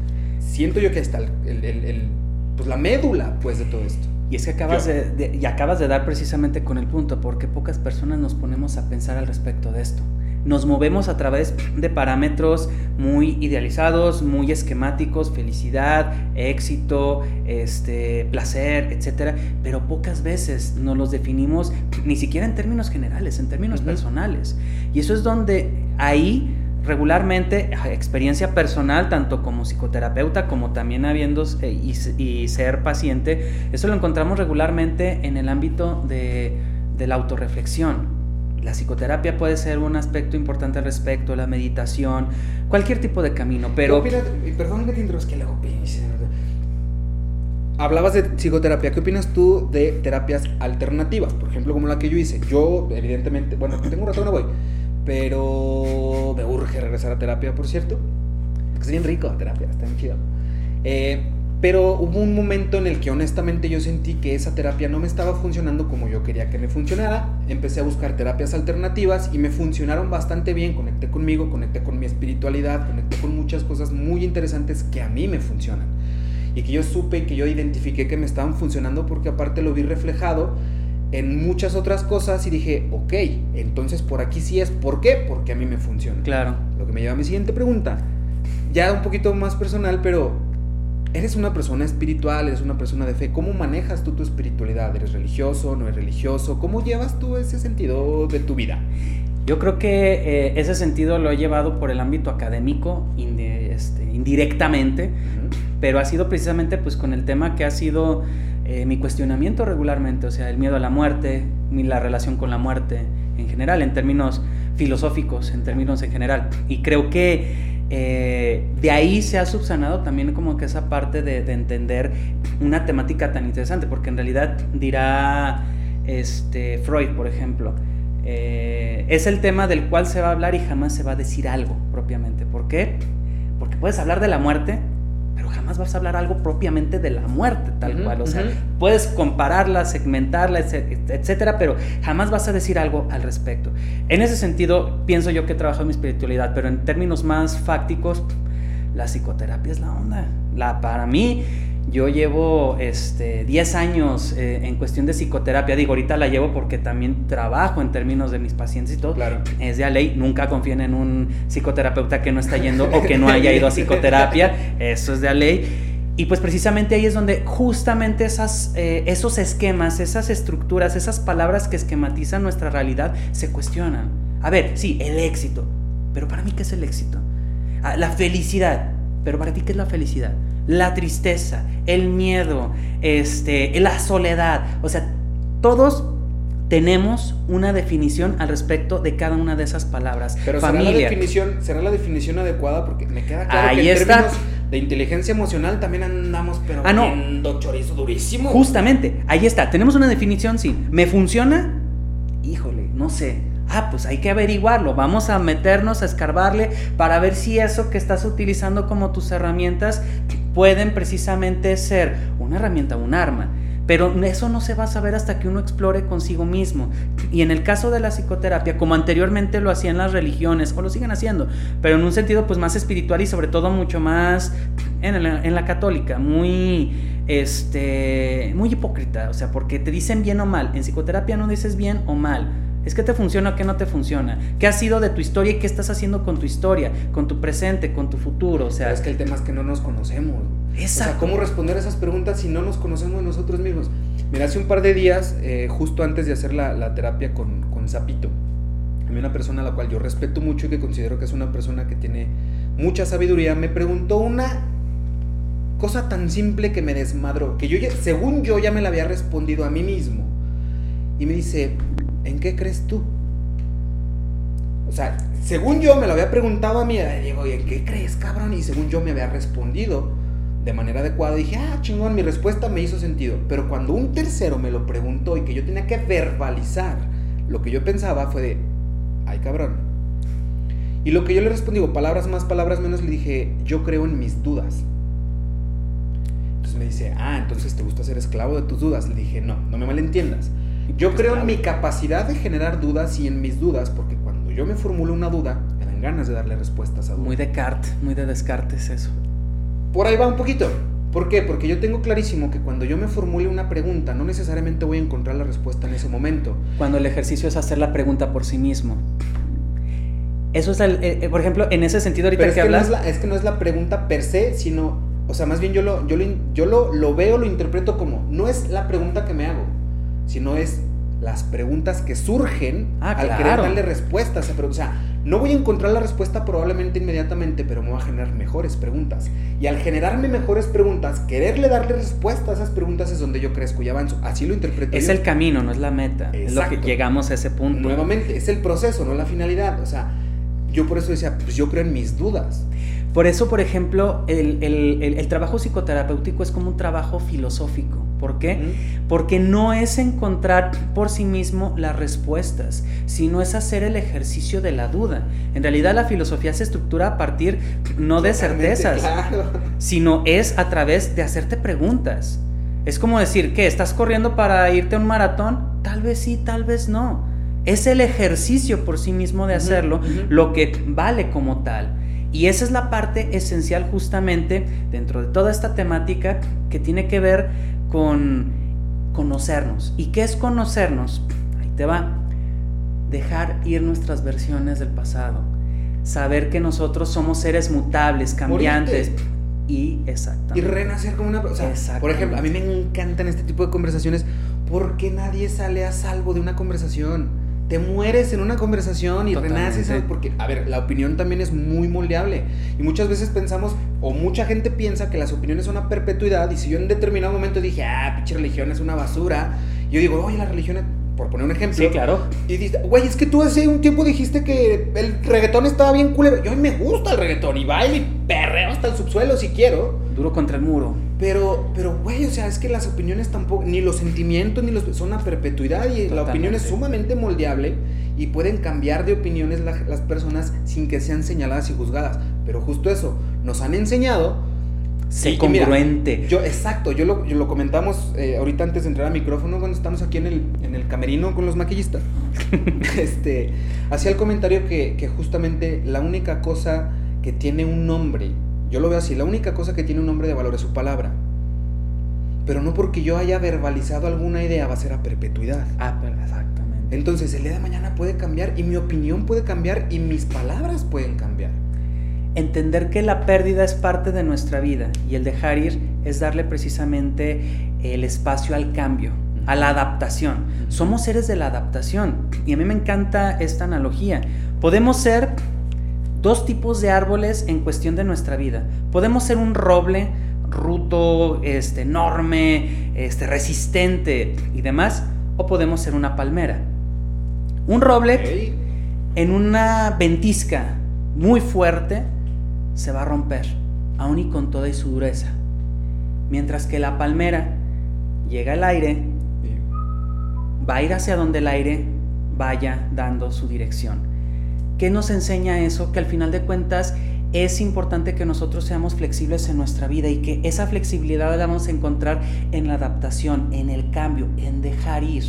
Speaker 1: siento yo que está el, pues la médula pues de todo esto.
Speaker 2: Y es que acabas de, y acabas de dar precisamente con el punto, porque pocas personas nos ponemos a pensar al respecto de esto. Nos movemos a través de parámetros muy idealizados, muy esquemáticos, felicidad, éxito, este, placer, etcétera, pero pocas veces nos los definimos ni siquiera en términos generales, en términos personales. Y eso es donde ahí regularmente, experiencia personal, tanto como psicoterapeuta como también habiendo eh, y, ser paciente, eso lo encontramos regularmente en el ámbito de, la autorreflexión. La psicoterapia puede ser un aspecto importante al respecto, la meditación, cualquier tipo de camino, pero...
Speaker 1: perdón que te que le Hablabas de psicoterapia, ¿qué opinas tú de terapias alternativas? Por ejemplo, como la que yo hice. Yo, evidentemente, bueno, tengo un rato no voy pero me urge regresar a terapia, por cierto. Es bien rico terapia, está bien chido. Eh, pero hubo un momento en el que honestamente yo sentí que esa terapia no me estaba funcionando como yo quería que me funcionara. Empecé a buscar terapias alternativas y me funcionaron bastante bien. Conecté conmigo, conecté con mi espiritualidad, conecté con muchas cosas muy interesantes que a mí me funcionan. Y que yo supe y que yo identifiqué que me estaban funcionando porque aparte lo vi reflejado en muchas otras cosas y dije, ok, entonces por aquí sí es. ¿Por qué? Porque a mí me funciona.
Speaker 2: Claro.
Speaker 1: Lo que me lleva a mi siguiente pregunta. Ya un poquito más personal, pero eres una persona espiritual, eres una persona de fe. ¿Cómo manejas tú tu espiritualidad? ¿Eres religioso, no eres religioso? ¿Cómo llevas tú ese sentido de tu vida?
Speaker 2: Yo creo que eh, ese sentido lo he llevado por el ámbito académico este, indirectamente, pero ha sido precisamente pues con el tema que ha sido eh, mi cuestionamiento regularmente, o sea, el miedo a la muerte, la relación con la muerte en general, en términos filosóficos, en términos en general. Y creo que eh, de ahí se ha subsanado también como que esa parte de, entender una temática tan interesante, porque en realidad dirá este, Freud, por ejemplo, eh, es el tema del cual se va a hablar y jamás se va a decir algo propiamente. ¿Por qué? Porque puedes hablar de la muerte, jamás vas a hablar algo propiamente de la muerte, tal cual. O sea, puedes compararla, segmentarla, etcétera, pero jamás vas a decir algo al respecto. En ese sentido, pienso yo que trabajo en mi espiritualidad, pero en términos más fácticos, la psicoterapia es la onda. La, para mí, yo llevo este, 10 años eh, en cuestión de psicoterapia. Digo, ahorita la llevo porque también trabajo en términos de mis pacientes y todo.
Speaker 1: Claro.
Speaker 2: Es de ley. Nunca confíen en un psicoterapeuta que no está yendo o que no haya ido a psicoterapia. Eso es de ley. Y pues precisamente ahí es donde justamente esas, eh, esos esquemas, esas estructuras, esas palabras que esquematizan nuestra realidad se cuestionan. A ver, sí, el éxito. Pero para mí, ¿qué es el éxito? Ah, la felicidad. Pero para ti, ¿qué es la felicidad? La tristeza, el miedo, este, la soledad. O sea, todos tenemos una definición al respecto de cada una de esas palabras.
Speaker 1: Pero ¿será la definición, será la definición adecuada porque me queda claro que en términos de inteligencia emocional también andamos pero
Speaker 2: ah, no.
Speaker 1: chorizo durísimo.
Speaker 2: Justamente, ahí está, tenemos una definición, sí. ¿Me funciona? Híjole, no sé Ah, pues hay que averiguarlo, vamos a meternos a escarbarle para ver si eso que estás utilizando como tus herramientas pueden precisamente ser una herramienta, un arma. Pero eso no se va a saber hasta que uno explore consigo mismo. Y en el caso de la psicoterapia, como anteriormente lo hacían las religiones, o lo siguen haciendo, pero en un sentido pues más espiritual y sobre todo mucho más en la, católica, muy, este, muy hipócrita. O sea, porque te dicen bien o mal. En psicoterapia no dices bien o mal es que te funciona o que no te funciona. ¿Qué ha sido de tu historia y qué estás haciendo con tu historia, con tu presente, con tu futuro? O sea,
Speaker 1: es que el tema es que no nos conocemos. Exacto. O sea, ¿cómo responder a esas preguntas si no nos conocemos nosotros mismos? Mira, hace un par de días, eh, justo antes de hacer la, terapia con, con Zapito, a mí una persona a la cual yo respeto mucho y que considero que es una persona que tiene mucha sabiduría, me preguntó una cosa tan simple que me desmadró, que yo según yo ya me la había respondido a mí mismo. Y me dice, ¿en qué crees tú? O sea, según yo me lo había preguntado a mí, digo, ¿y en qué crees, cabrón? Y según yo me había respondido de manera adecuada, dije, ah, chingón, mi respuesta me hizo sentido. Pero cuando un tercero me lo preguntó y que yo tenía que verbalizar lo que yo pensaba, fue de, ay, cabrón. Y lo que yo le respondí, digo, palabras más, palabras menos, le dije, yo creo en mis dudas. Entonces me dice, ah, entonces te gusta ser esclavo de tus dudas. Le dije, no, no me malentiendas. Yo creo en mi capacidad de generar dudas y en mis dudas, porque cuando yo me formulo una duda, me dan ganas de darle respuestas a dudas.
Speaker 2: Muy Descartes, muy de Descartes eso.
Speaker 1: Por ahí va un poquito. ¿Por qué? Porque yo tengo clarísimo que cuando yo me formule una pregunta, no necesariamente voy a encontrar la respuesta en ese momento.
Speaker 2: Cuando el ejercicio es hacer la pregunta por sí mismo. Eso es el, eh, eh, por ejemplo, en ese sentido ahorita
Speaker 1: que,
Speaker 2: que hablas...
Speaker 1: No es, la, es, que no es la pregunta per se, sino, o sea, más bien yo lo, yo lo, yo lo, lo veo, lo interpreto como, no es la pregunta que me hago, sino es las preguntas que surgen
Speaker 2: ah,
Speaker 1: al querer darle respuestas O sea, no voy a encontrar la respuesta probablemente inmediatamente, pero me voy a generar mejores preguntas. Y al generarme mejores preguntas, quererle darle respuesta a esas preguntas es donde yo crezco y avanzo. Así lo interpreto.
Speaker 2: Es el camino, no es la meta. Es lo que llegamos a ese punto.
Speaker 1: Nuevamente, es el proceso, no la finalidad. O sea, yo por eso decía, pues yo creo en mis dudas.
Speaker 2: Por eso, por ejemplo, el, trabajo psicoterapéutico es como un trabajo filosófico. ¿Por qué? Porque no es encontrar por sí mismo las respuestas, sino es hacer el ejercicio de la duda. En realidad la filosofía se estructura a partir no de certezas, sino es a través de hacerte preguntas. Es como decir, ¿qué? ¿Estás corriendo para irte a un maratón? Tal vez sí, tal vez no. Es el ejercicio por sí mismo de hacerlo lo que vale como tal. Y esa es la parte esencial justamente dentro de toda esta temática que tiene que ver con conocernos. ¿Y qué es conocernos? Ahí te va. Dejar ir nuestras versiones del pasado. Saber que nosotros somos seres mutables, cambiantes. Y exactamente.
Speaker 1: Y renacer como una persona. por ejemplo, a mí me encantan este tipo de conversaciones porque nadie sale a salvo de una conversación te mueres en una conversación y renaces, porque, a ver, la opinión también es muy moldeable. Y muchas veces pensamos, o mucha gente piensa que las opiniones son a perpetuidad, y si yo en determinado momento dije, ah, pinche religión es una basura, yo digo, oye, la religión por poner un ejemplo.
Speaker 2: Sí, claro.
Speaker 1: Y dices, güey, es que tú hace un tiempo dijiste que el reggaetón estaba bien culero. Yo me gusta el reggaetón y bailo y perreo hasta el subsuelo si quiero.
Speaker 2: Duro contra el muro.
Speaker 1: Pero, pero, güey, o sea, es que las opiniones tampoco, ni los sentimientos, ni los son a perpetuidad y la opinión es sumamente moldeable y pueden cambiar de opiniones las personas sin que sean señaladas y juzgadas. Pero justo eso, nos han enseñado.
Speaker 2: Sé congruente.
Speaker 1: yo, exacto, yo lo, lo comentamos eh, ahorita antes de entrar al micrófono cuando estamos aquí en el, en el camerino con los maquillistas. este, hacía el comentario que, que justamente la única cosa que tiene un nombre yo lo veo así, la única cosa que tiene un hombre de valor es su palabra. Pero no porque yo haya verbalizado alguna idea va a ser a perpetuidad.
Speaker 2: Ah, pero exactamente.
Speaker 1: Entonces el día de mañana puede cambiar y mi opinión puede cambiar y mis palabras pueden cambiar.
Speaker 2: Entender que la pérdida es parte de nuestra vida y el dejar ir es darle precisamente el espacio al cambio, a la adaptación. Somos seres de la adaptación y a mí me encanta esta analogía. Podemos ser dos tipos de árboles en cuestión de nuestra vida. Podemos ser un roble ruto, este, enorme, este, resistente y demás, o podemos ser una palmera. Un roble en una ventisca muy fuerte se va a romper, aún y con toda su dureza. Mientras que la palmera llega al aire, va a ir hacia donde el aire vaya dando su dirección. ¿Qué nos enseña eso? Que al final de cuentas es importante que nosotros seamos flexibles en nuestra vida y que esa flexibilidad la vamos a encontrar en la adaptación, en el cambio, en dejar ir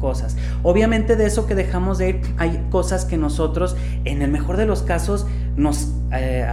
Speaker 2: cosas. Obviamente de eso que dejamos de ir hay cosas que nosotros en el mejor de los casos nos eh,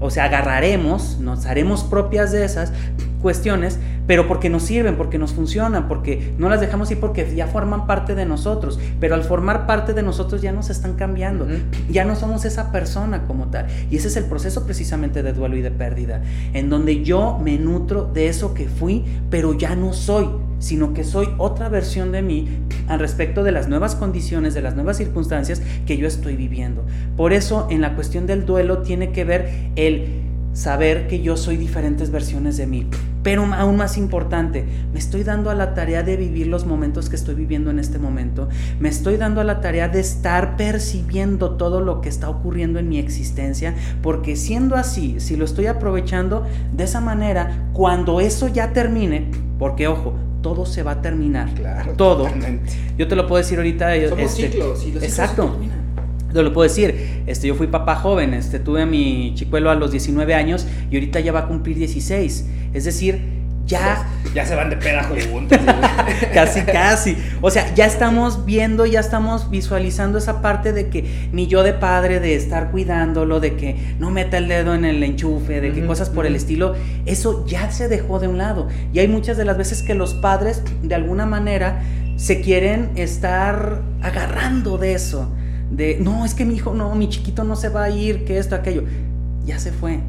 Speaker 2: o sea, agarraremos, nos haremos propias de esas cuestiones, pero porque nos sirven, porque nos funcionan, porque no las dejamos ir porque ya forman parte de nosotros, pero al formar parte de nosotros ya nos están cambiando, ya no somos esa persona como tal. Y ese es el proceso precisamente de duelo y de pérdida, en donde yo me nutro de eso que fui, pero ya no soy sino que soy otra versión de mí al respecto de las nuevas condiciones, de las nuevas circunstancias que yo estoy viviendo. Por eso en la cuestión del duelo tiene que ver el saber que yo soy diferentes versiones de mí. Pero aún más importante, me estoy dando a la tarea de vivir los momentos que estoy viviendo en este momento. Me estoy dando a la tarea de estar percibiendo todo lo que está ocurriendo en mi existencia. Porque siendo así, si lo estoy aprovechando de esa manera, cuando eso ya termine, porque ojo, todo se va a terminar.
Speaker 1: Claro.
Speaker 2: Todo. Yo te lo puedo decir ahorita.
Speaker 1: Somos este, ciclos,
Speaker 2: exacto. Te lo puedo decir, este, yo fui papá joven, este, tuve a mi chicuelo a los 19 años y ahorita ya va a cumplir 16. Es decir, ya,
Speaker 1: ya se van de peda juntos.
Speaker 2: casi, casi. O sea, ya estamos viendo, ya estamos visualizando esa parte de que ni yo de padre, de estar cuidándolo, de que no meta el dedo en el enchufe, de que cosas por el estilo, eso ya se dejó de un lado. Y hay muchas de las veces que los padres, de alguna manera, se quieren estar agarrando de eso. De, no, es que mi hijo, no, mi chiquito no se va a ir, que esto, aquello ya se fue.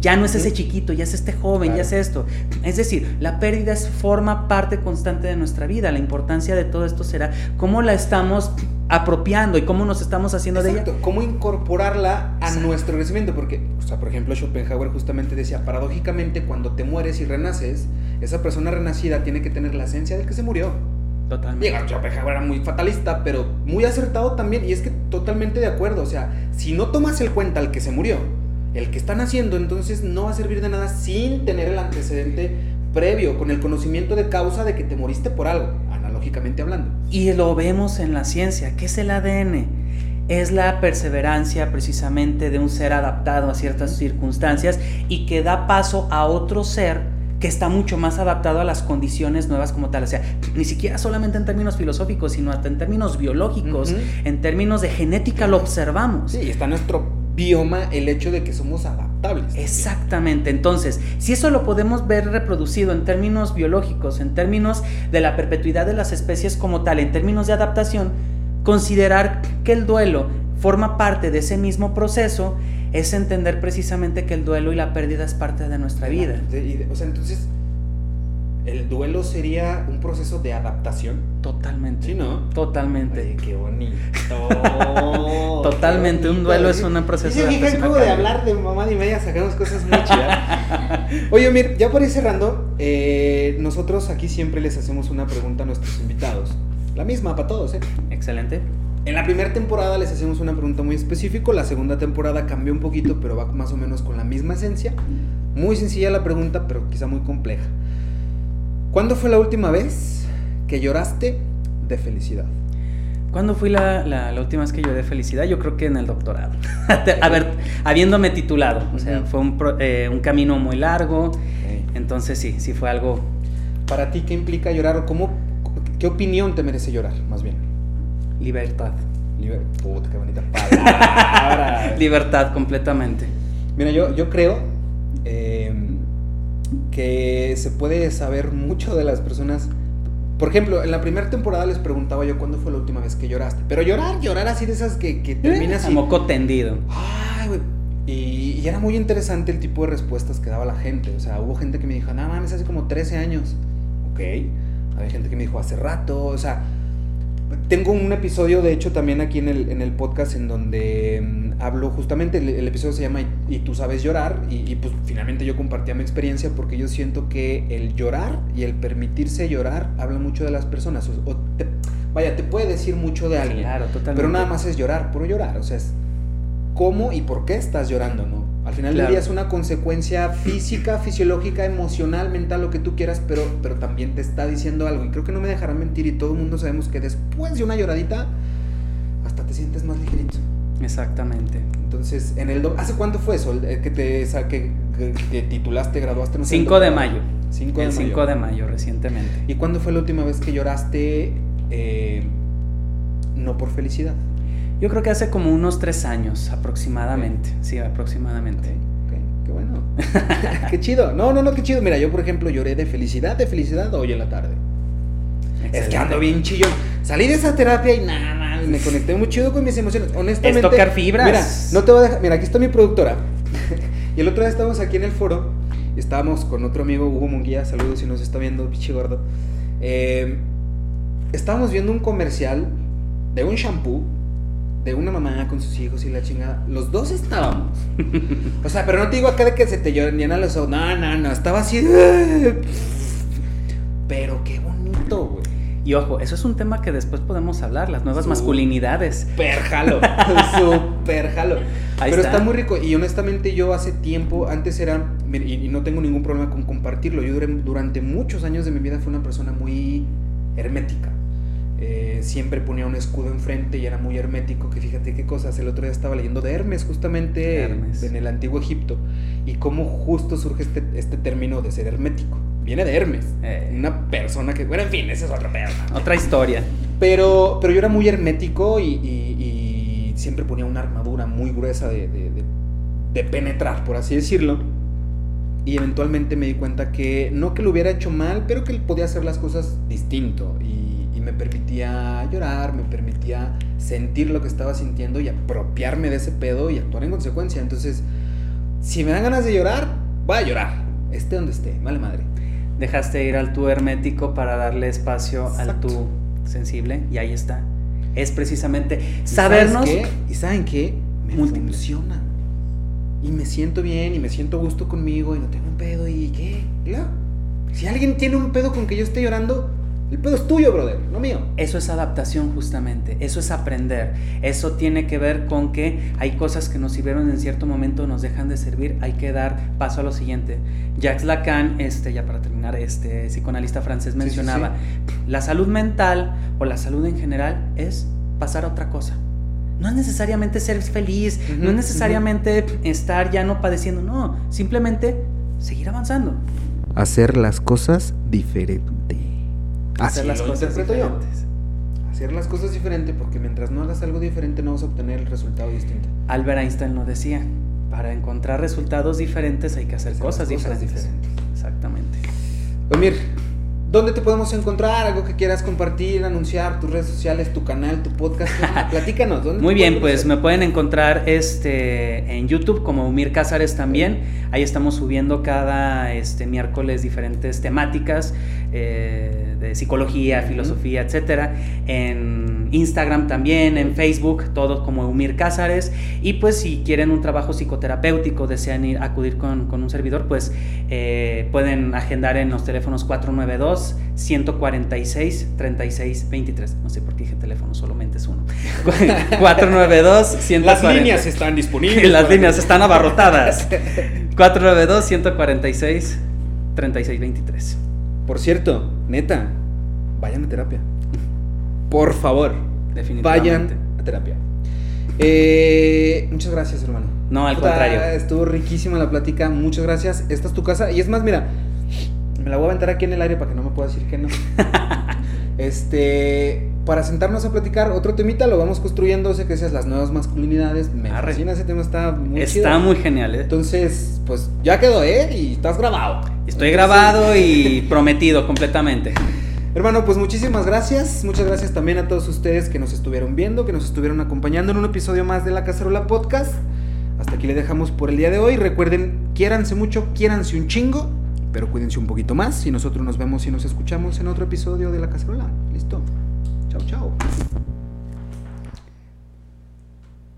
Speaker 2: Ya no es ese chiquito, ya es este joven, ya es esto. Es decir, la pérdida forma parte constante de nuestra vida. La importancia de todo esto será cómo la estamos apropiando y cómo nos estamos haciendo de ella.
Speaker 1: Cómo incorporarla a nuestro crecimiento. Porque, o sea, por ejemplo, Schopenhauer justamente decía, paradójicamente, cuando te mueres y renaces, esa persona renacida tiene que tener la esencia del que se murió.
Speaker 2: Totalmente.
Speaker 1: Schopenhauer era muy fatalista, pero muy acertado también. Y es que totalmente de acuerdo. O sea, si no tomas el cuenta al que se murió, el que están haciendo entonces no va a servir de nada sin tener el antecedente previo, con el conocimiento de causa de que te moriste por algo, analógicamente hablando.
Speaker 2: Y lo vemos en la ciencia, ¿qué es el ADN? Es la perseverancia precisamente de un ser adaptado a ciertas circunstancias y que da paso a otro ser que está mucho más adaptado a las condiciones nuevas como tal. O sea, ni siquiera solamente en términos filosóficos, sino hasta en términos biológicos, en términos de genética lo observamos.
Speaker 1: Sí, está nuestro bioma el hecho de que somos adaptables.
Speaker 2: Exactamente, entonces, si eso lo podemos ver reproducido en términos biológicos, en términos de la perpetuidad de las especies como tal, en términos de adaptación, considerar que el duelo forma parte de ese mismo proceso es entender precisamente que el duelo y la pérdida es parte de nuestra vida.
Speaker 1: O sea, entonces el duelo sería un proceso de adaptación.
Speaker 2: Totalmente.
Speaker 1: Sí, ¿no?
Speaker 2: Totalmente.
Speaker 1: Ay, qué bonito.
Speaker 2: Totalmente. Un duelo es un proceso
Speaker 1: de adaptación. Sí, de hablar de mamá y media sacamos cosas muy chidas. Oye, Mir, ya por ir cerrando, eh, nosotros aquí siempre les hacemos una pregunta a nuestros invitados. La misma para todos, ¿eh?
Speaker 2: Excelente.
Speaker 1: En la primera temporada les hacemos una pregunta muy específica, la segunda temporada cambió un poquito, pero va más o menos con la misma esencia Muy sencilla la pregunta, pero quizá muy compleja. ¿Cuándo fue la última vez que lloraste de felicidad?
Speaker 2: ¿Cuándo fui la, la, última vez que lloré de felicidad? Yo creo que en el doctorado. a ver, habiéndome titulado. O sea, fue un, eh, un, camino muy largo. Entonces sí, sí fue algo...
Speaker 1: ¿Para ti qué implica llorar o cómo, qué opinión te merece llorar, más bien?
Speaker 2: Libertad.
Speaker 1: Puta, qué bonita palabra.
Speaker 2: Libertad, completamente.
Speaker 1: Mira, yo, yo creo eh, que se puede saber mucho de las personas. Por ejemplo, en la primera temporada les preguntaba yo cuándo fue la última vez que lloraste. Pero llorar, llorar así de esas que, que terminas.
Speaker 2: Moco tendido.
Speaker 1: Ay, güey. Y, y, era muy interesante el tipo de respuestas que daba la gente. O sea, hubo gente que me dijo, nada mames, hace como 13 años. Ok. Había gente que me dijo, hace rato. O sea, tengo un episodio, de hecho, también aquí en el, en el podcast en donde mm, hablo justamente, el, episodio se llama y, tú sabes llorar, y, pues finalmente yo compartía mi experiencia porque yo siento que el llorar y el permitirse llorar habla mucho de las personas. O, vaya, te puede decir mucho de alguien,
Speaker 2: claro, totalmente.
Speaker 1: pero nada más es llorar, puro llorar, o sea, es cómo y por qué estás llorando, ¿no? Al final del día es una consecuencia física, fisiológica, emocional, mental, lo que tú quieras, pero, pero también te está diciendo algo. Y creo que no me dejarán mentir y todo el mundo sabemos que después de una lloradita, hasta te sientes más ligerito.
Speaker 2: Exactamente.
Speaker 1: Entonces, en el ¿hace cuánto fue eso? Que te que, que, titulaste, graduaste,
Speaker 2: no 5 de mayo.
Speaker 1: 5 de
Speaker 2: el 5 de mayo, recientemente.
Speaker 1: ¿Y cuándo fue la última vez que lloraste eh, no por felicidad?
Speaker 2: Yo creo que hace como unos tres años aproximadamente. Sí, aproximadamente.
Speaker 1: qué bueno. qué chido. No, no, no, qué chido. Mira, yo por ejemplo lloré de felicidad, de felicidad hoy en la tarde. Es que ando bien chillón. Salí de esa terapia y nada, me conecté muy chido con mis emociones. Honestamente.
Speaker 2: Es tocar fibras.
Speaker 1: Mira, no te voy a dejar. Mira, aquí está mi productora. y el otro día estábamos aquí en el foro. Estábamos con otro amigo, Hugo Munguía. Saludos si nos está viendo, pichi gordo. Eh, estábamos viendo un comercial de un shampoo de una mamá con sus hijos y la chingada, los dos estábamos. o sea, pero no te digo acá de que se te llenan los ojos. No, no, no, estaba así. Pero qué bonito, güey.
Speaker 2: Y ojo, eso es un tema que después podemos hablar, las nuevas masculinidades.
Speaker 1: Super jalo, super jalo. Pero está. muy rico. Y honestamente yo hace tiempo, antes era, y, no tengo ningún problema con compartirlo, yo durante muchos años de mi vida fui una persona muy hermética. Eh, siempre ponía un escudo enfrente y era muy hermético, que fíjate qué cosas, el otro día estaba leyendo de Hermes justamente en el antiguo Egipto y cómo justo surge este, este término de ser hermético. Viene de Hermes, eh. una persona que, bueno, en fin, esa es otra
Speaker 2: Otra historia.
Speaker 1: Pero, pero yo era muy hermético y, siempre ponía una armadura muy gruesa de, de penetrar, por así decirlo. Y eventualmente me di cuenta que no que lo hubiera hecho mal, pero que podía hacer las cosas distinto. Y me permitía llorar, me permitía sentir lo que estaba sintiendo y apropiarme de ese pedo y actuar en consecuencia. Entonces, si me dan ganas de llorar, voy a llorar, esté donde esté, vale madre.
Speaker 2: Dejaste ir al tu hermético para darle espacio al tu sensible y ahí está. Es precisamente sabernos.
Speaker 1: ¿Y saben qué? Me funciona. Y me siento bien y me siento gusto conmigo y no tengo un pedo y qué. Si alguien tiene un pedo con que yo esté llorando, el pedo es tuyo, brother, no mío.
Speaker 2: Eso es adaptación justamente, eso es aprender. Eso tiene que ver con que hay cosas que nos sirvieron en cierto momento, nos dejan de servir, hay que dar paso a lo siguiente. Jacques Lacan, este, ya para terminar, este psicoanalista francés mencionaba, la salud mental o la salud en general es pasar a otra cosa. No es necesariamente ser feliz, no es necesariamente estar ya no padeciendo, no, simplemente seguir avanzando.
Speaker 1: Hacer las cosas
Speaker 2: hacer las cosas diferentes.
Speaker 1: Hacer las cosas diferentes porque mientras no hagas algo diferente no vas a obtener el resultado distinto.
Speaker 2: Albert Einstein lo decía, para encontrar resultados diferentes hay que hacer, cosas, diferentes. Exactamente.
Speaker 1: Omir, ¿Dónde te podemos encontrar? ¿Algo que quieras compartir, anunciar, tus redes sociales, tu canal, tu podcast? Platícanos. ¿dónde
Speaker 2: Muy bien, pues me pueden encontrar este, en YouTube como Umir Cázares también. Ahí estamos subiendo cada este, miércoles diferentes temáticas eh, de psicología, filosofía, etcétera. En Instagram también, en Facebook, todo como Umir Cázares. Y pues si quieren un trabajo psicoterapéutico, desean ir acudir con, un servidor, pues eh, pueden agendar en los teléfonos 492 146 36 23. No sé por qué dije teléfono, solamente es uno. 492 146.
Speaker 1: Las líneas están disponibles.
Speaker 2: Las líneas están abarrotadas. 492-146-3623.
Speaker 1: Por cierto, neta, vayan a terapia. Por favor, vayan a terapia. Eh, muchas gracias, hermano.
Speaker 2: No, al contrario.
Speaker 1: Estuvo riquísima la plática. Muchas gracias. Esta es tu casa. Y es más, mira, me la voy a aventar aquí en el aire para que no me pueda decir que no. este, para sentarnos a platicar otro temita, lo vamos construyendo. Sé que esas las nuevas masculinidades. Me fascina ese tema, está muy
Speaker 2: Está muy genial, ¿eh?
Speaker 1: Entonces, pues ya quedó, ¿eh? Y estás grabado.
Speaker 2: Estoy grabado y prometido completamente.
Speaker 1: Hermano, pues muchísimas gracias. Muchas gracias también a todos ustedes que nos estuvieron viendo, que nos estuvieron acompañando en un episodio más de La Cacerola Podcast. Hasta aquí le dejamos por el día de hoy. Recuerden, quiéranse mucho, quiéranse un chingo, pero cuídense un poquito más. Y nosotros nos vemos y nos escuchamos en otro episodio de La Cacerola. Listo. ciao ciao.